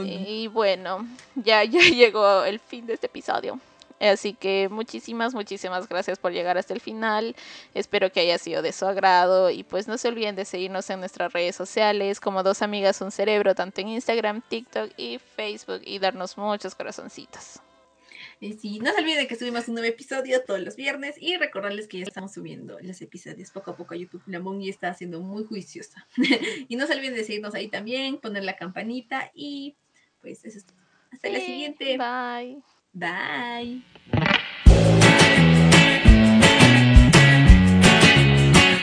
Y bueno, ya, ya llegó el fin de este episodio. Así que muchísimas, muchísimas gracias por llegar hasta el final. Espero que haya sido de su agrado. Y pues no se olviden de seguirnos en nuestras redes sociales como Dos Amigas Un Cerebro, tanto en Instagram, TikTok y Facebook. Y darnos muchos corazoncitos. Y sí, no se olviden que subimos un nuevo episodio todos los viernes y recordarles que ya estamos subiendo los episodios poco a poco a YouTube. La Mongi está siendo muy juiciosa. y no se olviden de seguirnos ahí también, poner la campanita y pues eso es todo. Hasta la siguiente. Bye. Bye.